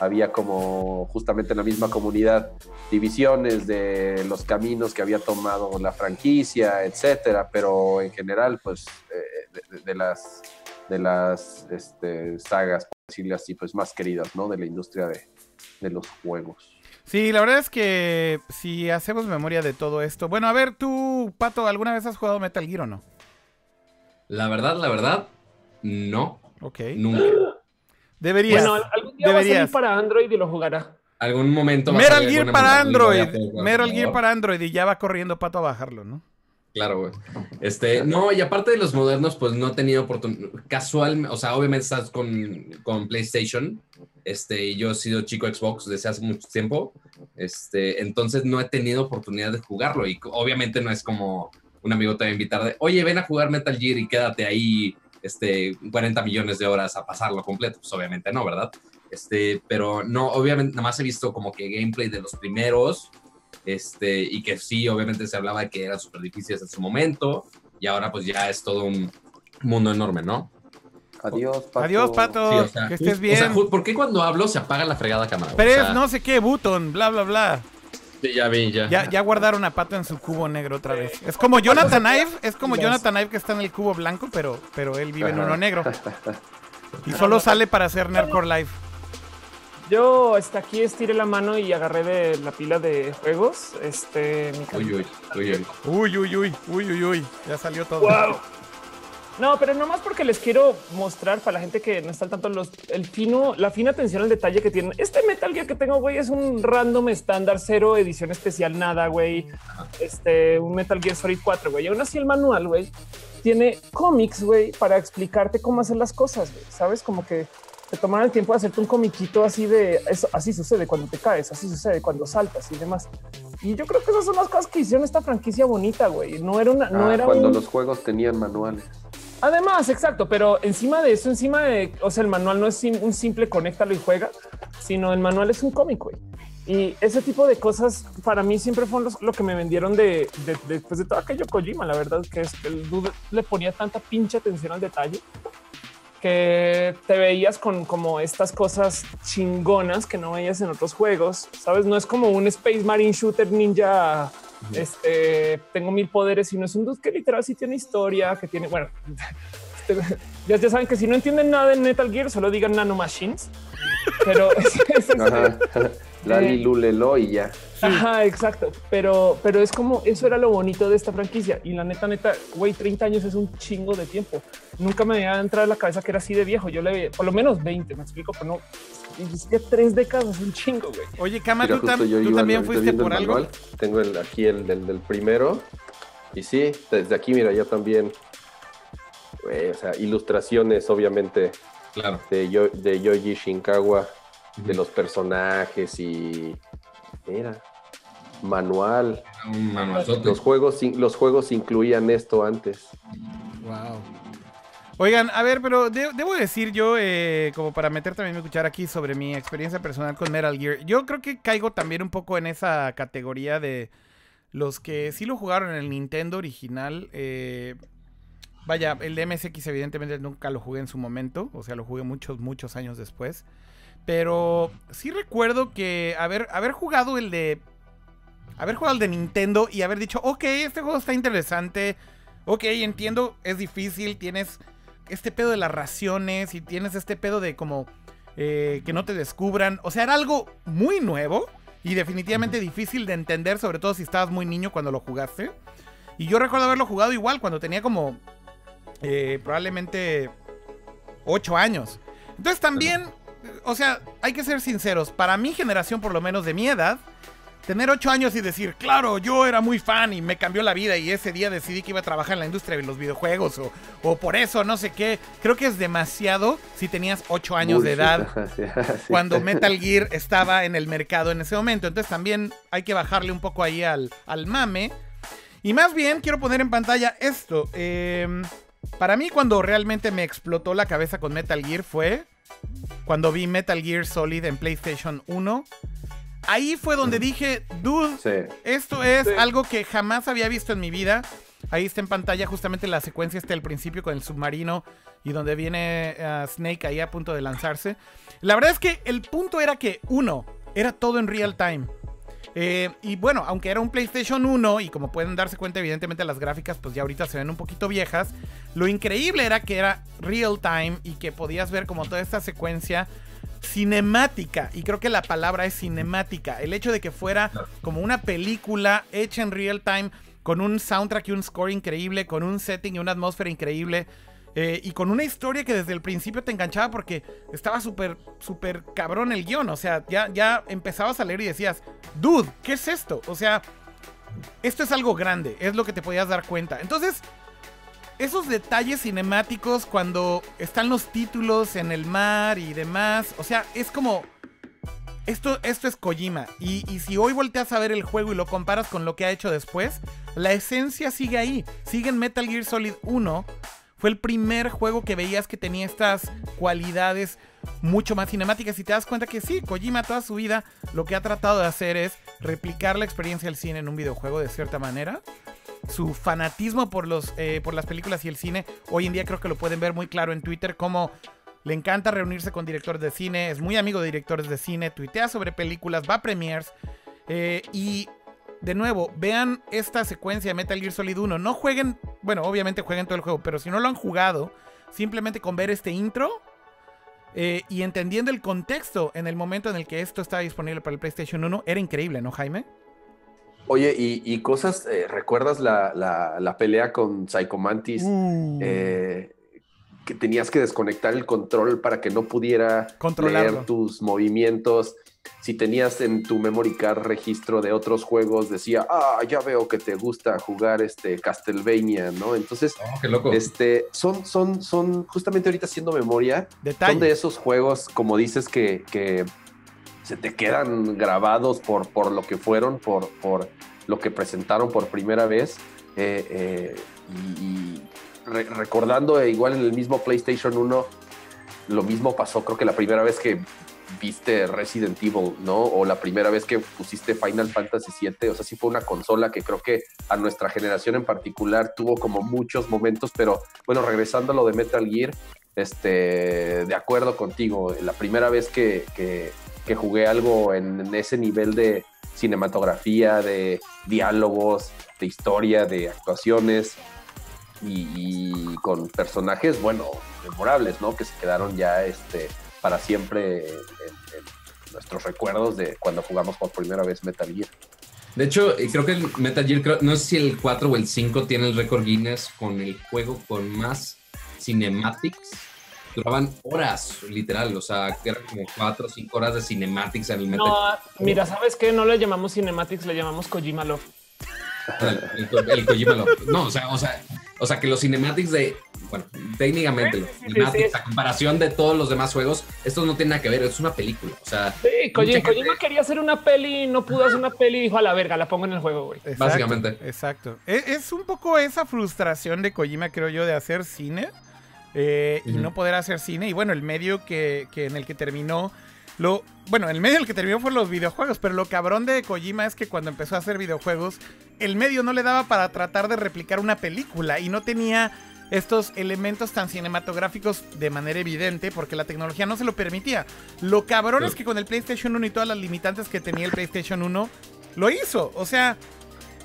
había como justamente en la misma comunidad divisiones de los caminos que había tomado la franquicia, etcétera, pero en general, pues, eh, de, las, de las este, sagas, por decirlo así, pues más queridas, ¿no? De la industria de, de los juegos. Sí, la verdad es que si hacemos memoria de todo esto. Bueno, a ver, tú, Pato, ¿alguna vez has jugado Metal Gear o no? La verdad, la verdad, no. Ok. Nunca. Deberías. Bueno, algún día va a salir para Android y lo jugará. Algún momento. Metal Gear para Android. Metal Gear para Android y ya va corriendo pato a bajarlo, ¿no? Claro, güey. Este, no, y aparte de los modernos, pues no he tenido oportunidad. Casual, o sea, obviamente estás con, con, PlayStation. Este, y yo he sido chico Xbox desde hace mucho tiempo. Este, entonces no he tenido oportunidad de jugarlo. Y obviamente no es como un amigo te va a invitar de, oye, ven a jugar Metal Gear y quédate ahí este, 40 millones de horas a pasarlo completo. Pues obviamente no, ¿verdad? Este, pero no, obviamente, nada más he visto como que gameplay de los primeros. Este, y que sí, obviamente se hablaba de que eran súper difíciles en su momento. Y ahora, pues ya es todo un mundo enorme, ¿no? Adiós, Pato. Adiós, Pato. que estés bien. O sea, ¿por qué cuando hablo se apaga la fregada cámara? Pero es no sé qué, button, bla, bla, bla. Sí, ya vi, ya. ya. guardaron a Pato en su cubo negro otra vez. Es como Jonathan Ive, es como Jonathan Ive que está en el cubo blanco, pero, pero él vive en uno negro. Y solo sale para hacer Nerdcore Live. Yo hasta aquí estiré la mano y agarré de la pila de juegos. Este, mi uy, uy, uy, uy. Uy, uy, uy, uy, uy, uy. Ya salió todo. Wow. No, pero nomás porque les quiero mostrar para la gente que no está tanto los, el fino, la fina atención al detalle que tiene. Este Metal Gear que tengo, güey, es un random estándar, cero edición especial, nada, güey. Este, un Metal Gear Solid 4, güey. Y aún así el manual, güey, tiene cómics, güey, para explicarte cómo hacer las cosas, güey. Sabes, como que te tomaron el tiempo de hacerte un comiquito así de eso. Así sucede cuando te caes, así sucede cuando saltas y demás. Y yo creo que esas son las cosas que hicieron esta franquicia bonita, güey. No era una, no ah, era cuando los juegos tenían manuales. Además, exacto, pero encima de eso, encima de, o sea, el manual no es un simple conéctalo y juega, sino el manual es un cómic, güey. Y ese tipo de cosas para mí siempre fueron lo que me vendieron de, después de todo aquello Kojima. La verdad que es que el dude le ponía tanta pinche atención al detalle que te veías con como estas cosas chingonas que no veías en otros juegos. Sabes, no es como un Space Marine Shooter Ninja este, tengo mil poderes y no es un dude que literal sí tiene historia, que tiene, bueno, ya, ya saben que si no entienden nada en Metal Gear, solo digan Nano Machines. Pero es, es, Lali Lulelo y ya. Ajá, exacto. Pero, pero es como eso era lo bonito de esta franquicia. Y la neta, neta, güey, 30 años es un chingo de tiempo. Nunca me había entrado en la cabeza que era así de viejo. Yo le por lo menos 20, me explico, pero no. Ya tres décadas, un chingo, güey. Oye, Cama, ¿tú, también fuiste por algo? Tengo el, aquí el del, primero. Y sí, desde aquí, mira, yo también. o sea, ilustraciones, obviamente. Claro. De, Yo, de Yoji Shinkawa de los personajes y mira, manual. los juegos, los juegos incluían esto antes. Wow. Oigan, a ver, pero debo decir yo, eh, como para meter también mi escuchar aquí sobre mi experiencia personal con Metal Gear, yo creo que caigo también un poco en esa categoría de los que sí lo jugaron en el Nintendo original. Eh, vaya, el DMSX evidentemente nunca lo jugué en su momento, o sea, lo jugué muchos, muchos años después. Pero sí recuerdo que haber, haber jugado el de. Haber jugado el de Nintendo y haber dicho, ok, este juego está interesante. Ok, entiendo, es difícil. Tienes este pedo de las raciones y tienes este pedo de como eh, que no te descubran. O sea, era algo muy nuevo y definitivamente difícil de entender, sobre todo si estabas muy niño cuando lo jugaste. Y yo recuerdo haberlo jugado igual cuando tenía como eh, probablemente 8 años. Entonces también o sea, hay que ser sinceros. Para mi generación, por lo menos de mi edad, tener ocho años y decir, claro, yo era muy fan y me cambió la vida y ese día decidí que iba a trabajar en la industria de los videojuegos o, por eso, no sé qué. Creo que es demasiado si tenías ocho años de edad cuando Metal Gear estaba en el mercado en ese momento. Entonces también hay que bajarle un poco ahí al, al mame. Y más bien quiero poner en pantalla esto. Em, para mí cuando realmente me explotó la cabeza con Metal Gear fue cuando vi Metal Gear Solid en PlayStation 1. Ahí fue donde dije, dude, esto es algo que jamás había visto en mi vida. Ahí está en pantalla justamente la secuencia está al principio con el submarino y donde viene uh, Snake ahí a punto de lanzarse. La verdad es que el punto era que, uno, era todo en real time. Eh, y bueno, aunque era un PlayStation 1 y como pueden darse cuenta, evidentemente las gráficas pues ya ahorita se ven un poquito viejas, lo increíble era que era real time y que podías ver como toda esta secuencia cinemática. Y creo que la palabra es cinemática. El hecho de que fuera como una película hecha en real time con un soundtrack y un score increíble, con un setting y una atmósfera increíble. Eh, y con una historia que desde el principio te enganchaba porque estaba súper, súper cabrón el guion. O sea, ya, ya empezabas a leer y decías, dude, ¿qué es esto? O sea, esto es algo grande, es lo que te podías dar cuenta. Entonces, esos detalles cinemáticos cuando están los títulos en el mar y demás, o sea, es como... Esto, esto es Kojima. Y, si hoy volteas a ver el juego y lo comparas con lo que ha hecho después, la esencia sigue ahí. Sigue en Metal Gear Solid 1 fue el primer juego que veías que tenía estas cualidades mucho más cinemáticas y te das cuenta que sí, Kojima toda su vida lo que ha tratado de hacer es replicar la experiencia del cine en un videojuego de cierta manera. Su fanatismo por, los, eh, por las películas y el cine, hoy en día creo que lo pueden ver muy claro en Twitter, como le encanta reunirse con directores de cine, es muy amigo de directores de cine, tuitea sobre películas, va a premiers. Eh, y de nuevo, vean esta secuencia de Metal Gear Solid 1. No jueguen, bueno, obviamente jueguen todo el juego, pero si no lo han jugado, simplemente con ver este intro eh, y entendiendo el contexto en el momento en el que esto estaba disponible para el PlayStation 1, era increíble, ¿no, Jaime? Oye, y, cosas, eh, ¿recuerdas la, pelea con Psycho Mantis? Uh. Eh, que tenías que desconectar el control para que no pudiera leer tus movimientos si tenías en tu memory card registro de otros juegos, decía, ah, ya veo que te gusta jugar este Castlevania, ¿no? Entonces, oh, este, son, son, son, justamente ahorita haciendo memoria, son de esos juegos, como dices, que, que se te quedan grabados por, por lo que fueron, por, por lo que presentaron por primera vez. Eh, eh, y, recordando igual en el mismo PlayStation 1, lo mismo pasó, creo que la primera vez que viste Resident Evil, ¿no? O la primera vez que pusiste Final Fantasy VII, o sea, sí fue una consola que creo que a nuestra generación en particular tuvo como muchos momentos, pero bueno, regresando a lo de Metal Gear, este, de acuerdo contigo, la primera vez que, que, jugué algo en, ese nivel de cinematografía, de diálogos, de historia, de actuaciones y, con personajes, bueno, memorables, ¿no? Que se quedaron ya, este, para siempre en, nuestros recuerdos de cuando jugamos por primera vez Metal Gear. De hecho, eh, creo que el Metal Gear, no sé si el 4 o el 5 tiene el récord Guinness con el juego con más cinematics. Duraban horas, literal, o sea, que eran como 4 o 5 horas de cinematics en el Metal No, mira, ¿sabes qué? No le llamamos cinematics, le llamamos Kojima Love. El, Kojima Love. No, o sea, o sea, o sea, que los cinematics de bueno, técnicamente, los a comparación de todos los demás juegos, esto no tiene nada que ver, es una película. O sea, sí, Kojima, quería hacer una peli, no pudo hacer una peli y dijo a la verga, la pongo en el juego, güey. Básicamente. Exacto. Es, es, un poco esa frustración de Kojima, creo yo, de hacer cine eh, y no poder hacer cine. Y bueno, el medio que, que en el que terminó. Lo, bueno, el medio en el que terminó fueron los videojuegos, pero lo cabrón de Kojima es que cuando empezó a hacer videojuegos, el medio no le daba para tratar de replicar una película y no tenía estos elementos tan cinematográficos de manera evidente porque la tecnología no se lo permitía. Lo cabrón es que con el PlayStation 1 y todas las limitantes que tenía el PlayStation 1, lo hizo. O sea,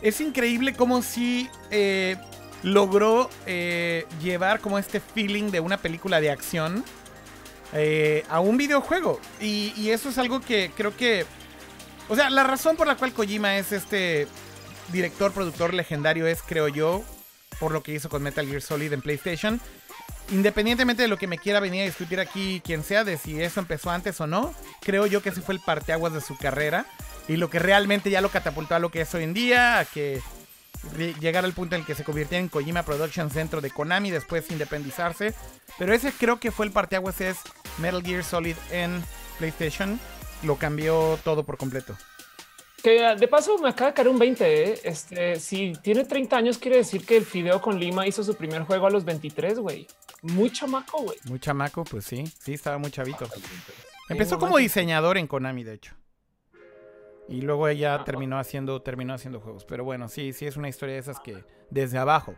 es increíble cómo si eh, logró eh, llevar como este feeling de una película de acción eh, a un videojuego. Y, y eso es algo que creo que... O sea, la razón por la cual Kojima es este director, productor legendario es, creo yo, por lo que hizo con Metal Gear Solid en PlayStation. Independientemente de lo que me quiera venir a discutir aquí quien sea, de si eso empezó antes o no, creo yo que ese fue el parteaguas de su carrera y lo que realmente ya lo catapultó a lo que es hoy en día, a que llegara al punto en el que se convirtió en Kojima Productions dentro de Konami, después independizarse. Pero ese creo que fue el parteaguas, es Metal Gear Solid en PlayStation. Lo cambió todo por completo. Que de paso me acaba de caer un 20. ¿eh? Este, si tiene 30 años, quiere decir que el Fideo con Lima hizo su primer juego a los 23, güey. Muy chamaco, güey. Muy chamaco, pues sí. Sí, estaba muy chavito. Empezó como diseñador en Konami, de hecho. Y luego ella ah, terminó haciendo, terminó haciendo juegos. Pero bueno, sí, sí es una historia de esas que desde abajo,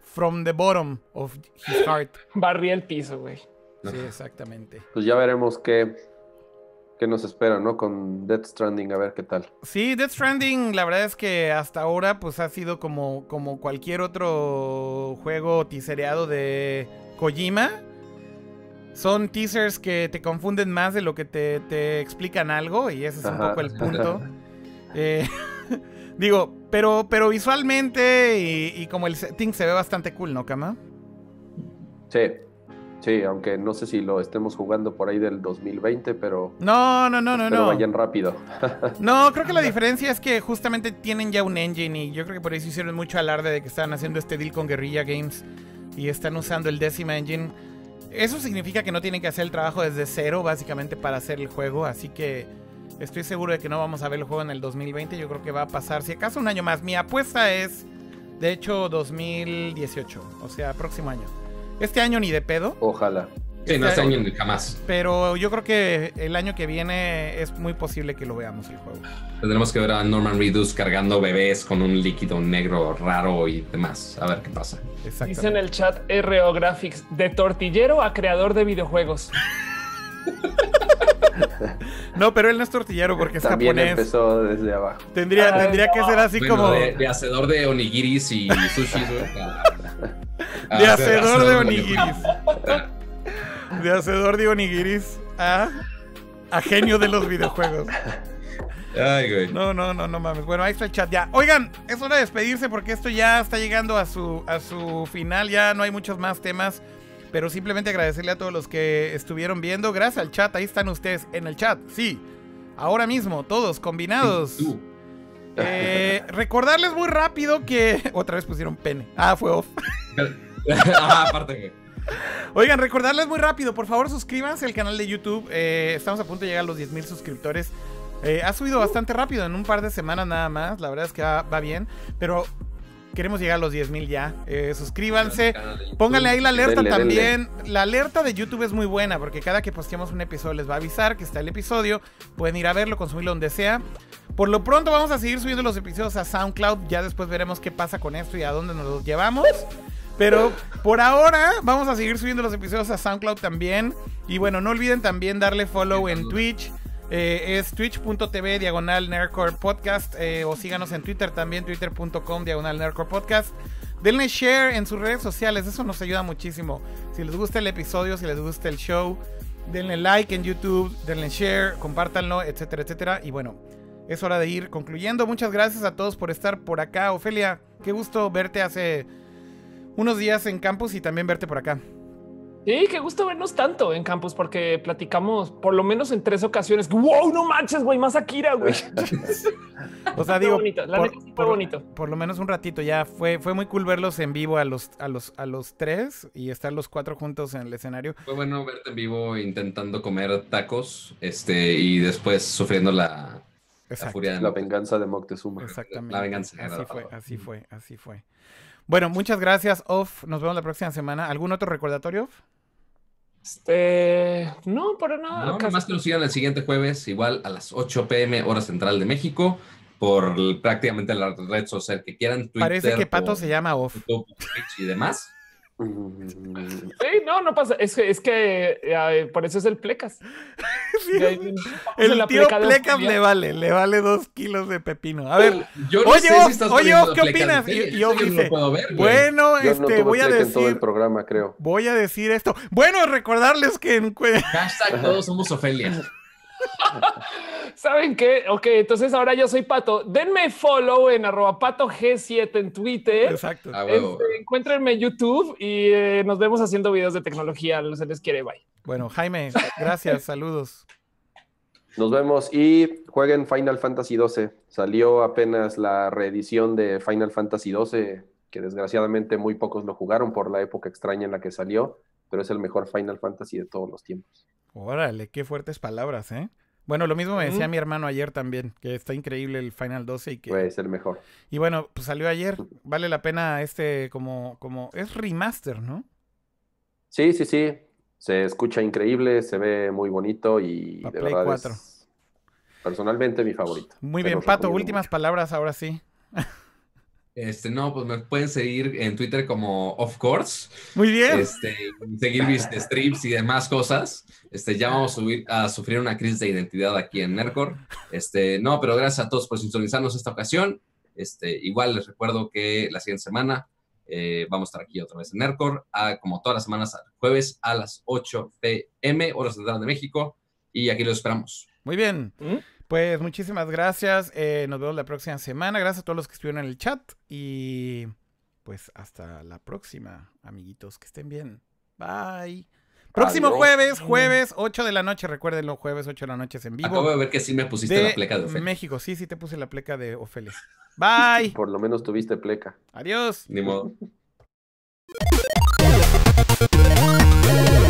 from the bottom of his heart. Barría el piso, güey. Sí, exactamente. Pues ya veremos qué, que nos espera, ¿no? Con Death Stranding, a ver qué tal. Sí, Death Stranding, la verdad es que hasta ahora, pues ha sido como, como cualquier otro juego tisereado de Kojima. Son teasers que te confunden más de lo que te, explican algo, y ese es un poco el punto. Eh, digo, pero, pero visualmente y, y, como el setting se ve bastante cool, ¿no, Kama? Sí, Sí, aunque no sé si lo estemos jugando por ahí del 2020, pero. No, no, no, no, no. vayan rápido. no, creo que la diferencia es que justamente tienen ya un engine y yo creo que por eso hicieron mucho alarde de que estaban haciendo este deal con Guerrilla Games y están usando el décima engine. Eso significa que no tienen que hacer el trabajo desde cero, básicamente, para hacer el juego. Así que estoy seguro de que no vamos a ver el juego en el 2020. Yo creo que va a pasar, si acaso, un año más. Mi apuesta es, de hecho, 2018, o sea, próximo año. Este año ni de pedo. Ojalá. Sí, no año jamás. Pero yo creo que el año que viene es muy posible que lo veamos el juego. Tendremos que ver a Norman Reedus cargando bebés con un líquido negro raro y demás. A ver qué pasa. Dice en el chat RO Graphics, de tortillero a creador de videojuegos. no, pero él no es tortillero porque es También japonés. empezó desde abajo. Tendría, tendría que ser así como. De, hacedor de onigiris y sushi, de hacedor de onigiris. De hacedor de onigiris a, a genio de los videojuegos. Ay, güey. No, no, no, no mames. Bueno, ahí está el chat ya. Oigan, es hora de despedirse porque esto ya está llegando a su, a su final. Ya no hay muchos más temas. Pero simplemente agradecerle a todos los que estuvieron viendo. Gracias al chat. Ahí están ustedes en el chat. Sí. Ahora mismo, todos combinados. Eh, recordarles muy rápido que. Otra vez pusieron pene. Ah, fue off. ah, aparte, Oigan, recordarles muy rápido, por favor suscríbanse al canal de YouTube. Eh, estamos a punto de llegar a los 10.000 suscriptores. Eh, ha subido bastante rápido, en un par de semanas nada más. La verdad es que va, bien. Pero queremos llegar a los 10.000 ya. Eh, suscríbanse. Pónganle ahí la alerta también. La alerta de YouTube es muy buena porque cada que posteamos un episodio les va a avisar que está el episodio. Pueden ir a verlo, consumirlo donde sea. Por lo pronto vamos a seguir subiendo los episodios a SoundCloud. Ya después veremos qué pasa con esto y a dónde nos los llevamos. Pero por ahora vamos a seguir subiendo los episodios a SoundCloud también. Y bueno, no olviden también darle follow en Twitch. Eh, es twitch.tv diagonal Nerdcore Podcast eh, o síganos en Twitter también, twitter.com diagonal Nerdcore Podcast. Denle share en sus redes sociales, eso nos ayuda muchísimo. Si les gusta el episodio, si les gusta el show, denle like en YouTube, denle share, compártanlo, etcétera, etcétera. Y bueno, es hora de ir concluyendo. Muchas gracias a todos por estar por acá. Ofelia, qué gusto verte hace unos días en campus y también verte por acá. Sí, qué gusto vernos tanto en campus porque platicamos por lo menos en tres ocasiones. ¡Wow! No manches, güey, más Akira, güey. o sea, digo, bonito. La por, fue bonito. Por lo menos un ratito ya fue, fue muy cool verlos en vivo a los, a los, a los tres y estar los cuatro juntos en el escenario. Fue bueno verte en vivo intentando comer tacos, este, y después sufriendo la, la furia de la venganza de Moctezuma. Exactamente. La venganza. Así fue, así fue, así fue. Bueno, muchas gracias, Off. Nos vemos la próxima semana. ¿Algún otro recordatorio, Off? Este, no, para nada. No, más que nos sigan el siguiente jueves, igual a las 8 pm, hora central de México, por prácticamente la red social que quieran. Parece que Pato se llama Off. y demás. Sí, no, no pasa. Es que, es que eh, por eso es el plecas. el tío plecas le vale, le vale dos kilos de pepino. A ver, yo no oye, sé si oye, ¿qué opinas? Y, yo, no puedo ver, bueno, este, voy a decir. todo el programa, creo. Voy a decir esto. Bueno, recordarles que en. Hashtag todos somos Ofelia. ¿Saben qué? Ok, entonces ahora yo soy Pato. Denme follow en arroba pato G7 en Twitter. Exacto. Este, encuéntrenme en YouTube y eh, nos vemos haciendo videos de tecnología. Se les quiere, bye. Bueno, Jaime, gracias, saludos. Nos vemos y jueguen Final Fantasy XII. Salió apenas la reedición de Final Fantasy XII, que desgraciadamente muy pocos lo jugaron por la época extraña en la que salió, pero es el mejor Final Fantasy de todos los tiempos. Órale, qué fuertes palabras, ¿eh? Bueno, lo mismo me decía mi hermano ayer también, que está increíble el Final 12 y que... Puede ser mejor. Y bueno, pues salió ayer. Vale la pena este como... como Es remaster, ¿no? Sí, sí, sí. Se escucha increíble, se ve muy bonito y de verdad es personalmente mi favorito. Muy bien, Pato, últimas palabras ahora sí. Este, no, pues me pueden seguir en Twitter como Of Course. Muy bien. Este, seguir mis streams y demás cosas. Este, ya vamos a, subir, a sufrir una crisis de identidad aquí en Nercor. Este, no, pero gracias a todos por sintonizarnos esta ocasión. Este, igual les recuerdo que la siguiente semana eh, vamos a estar aquí otra vez en Nercor, como todas las semanas, jueves a las 8 pm, hora central de México. Y aquí los esperamos. Muy bien. ¿Mm? Pues muchísimas gracias. Eh, nos vemos la próxima semana. Gracias a todos los que estuvieron en el chat. Y pues hasta la próxima, amiguitos. Que estén bien. Bye. Próximo jueves, jueves, 8 de la noche. Recuérdenlo, jueves, 8 de la noche es en vivo. Acabo de ver que sí me pusiste la pleca de Ofelia. México, sí, sí te puse la pleca de Ofelia. Bye. Por lo menos tuviste pleca. Adiós. Ni modo.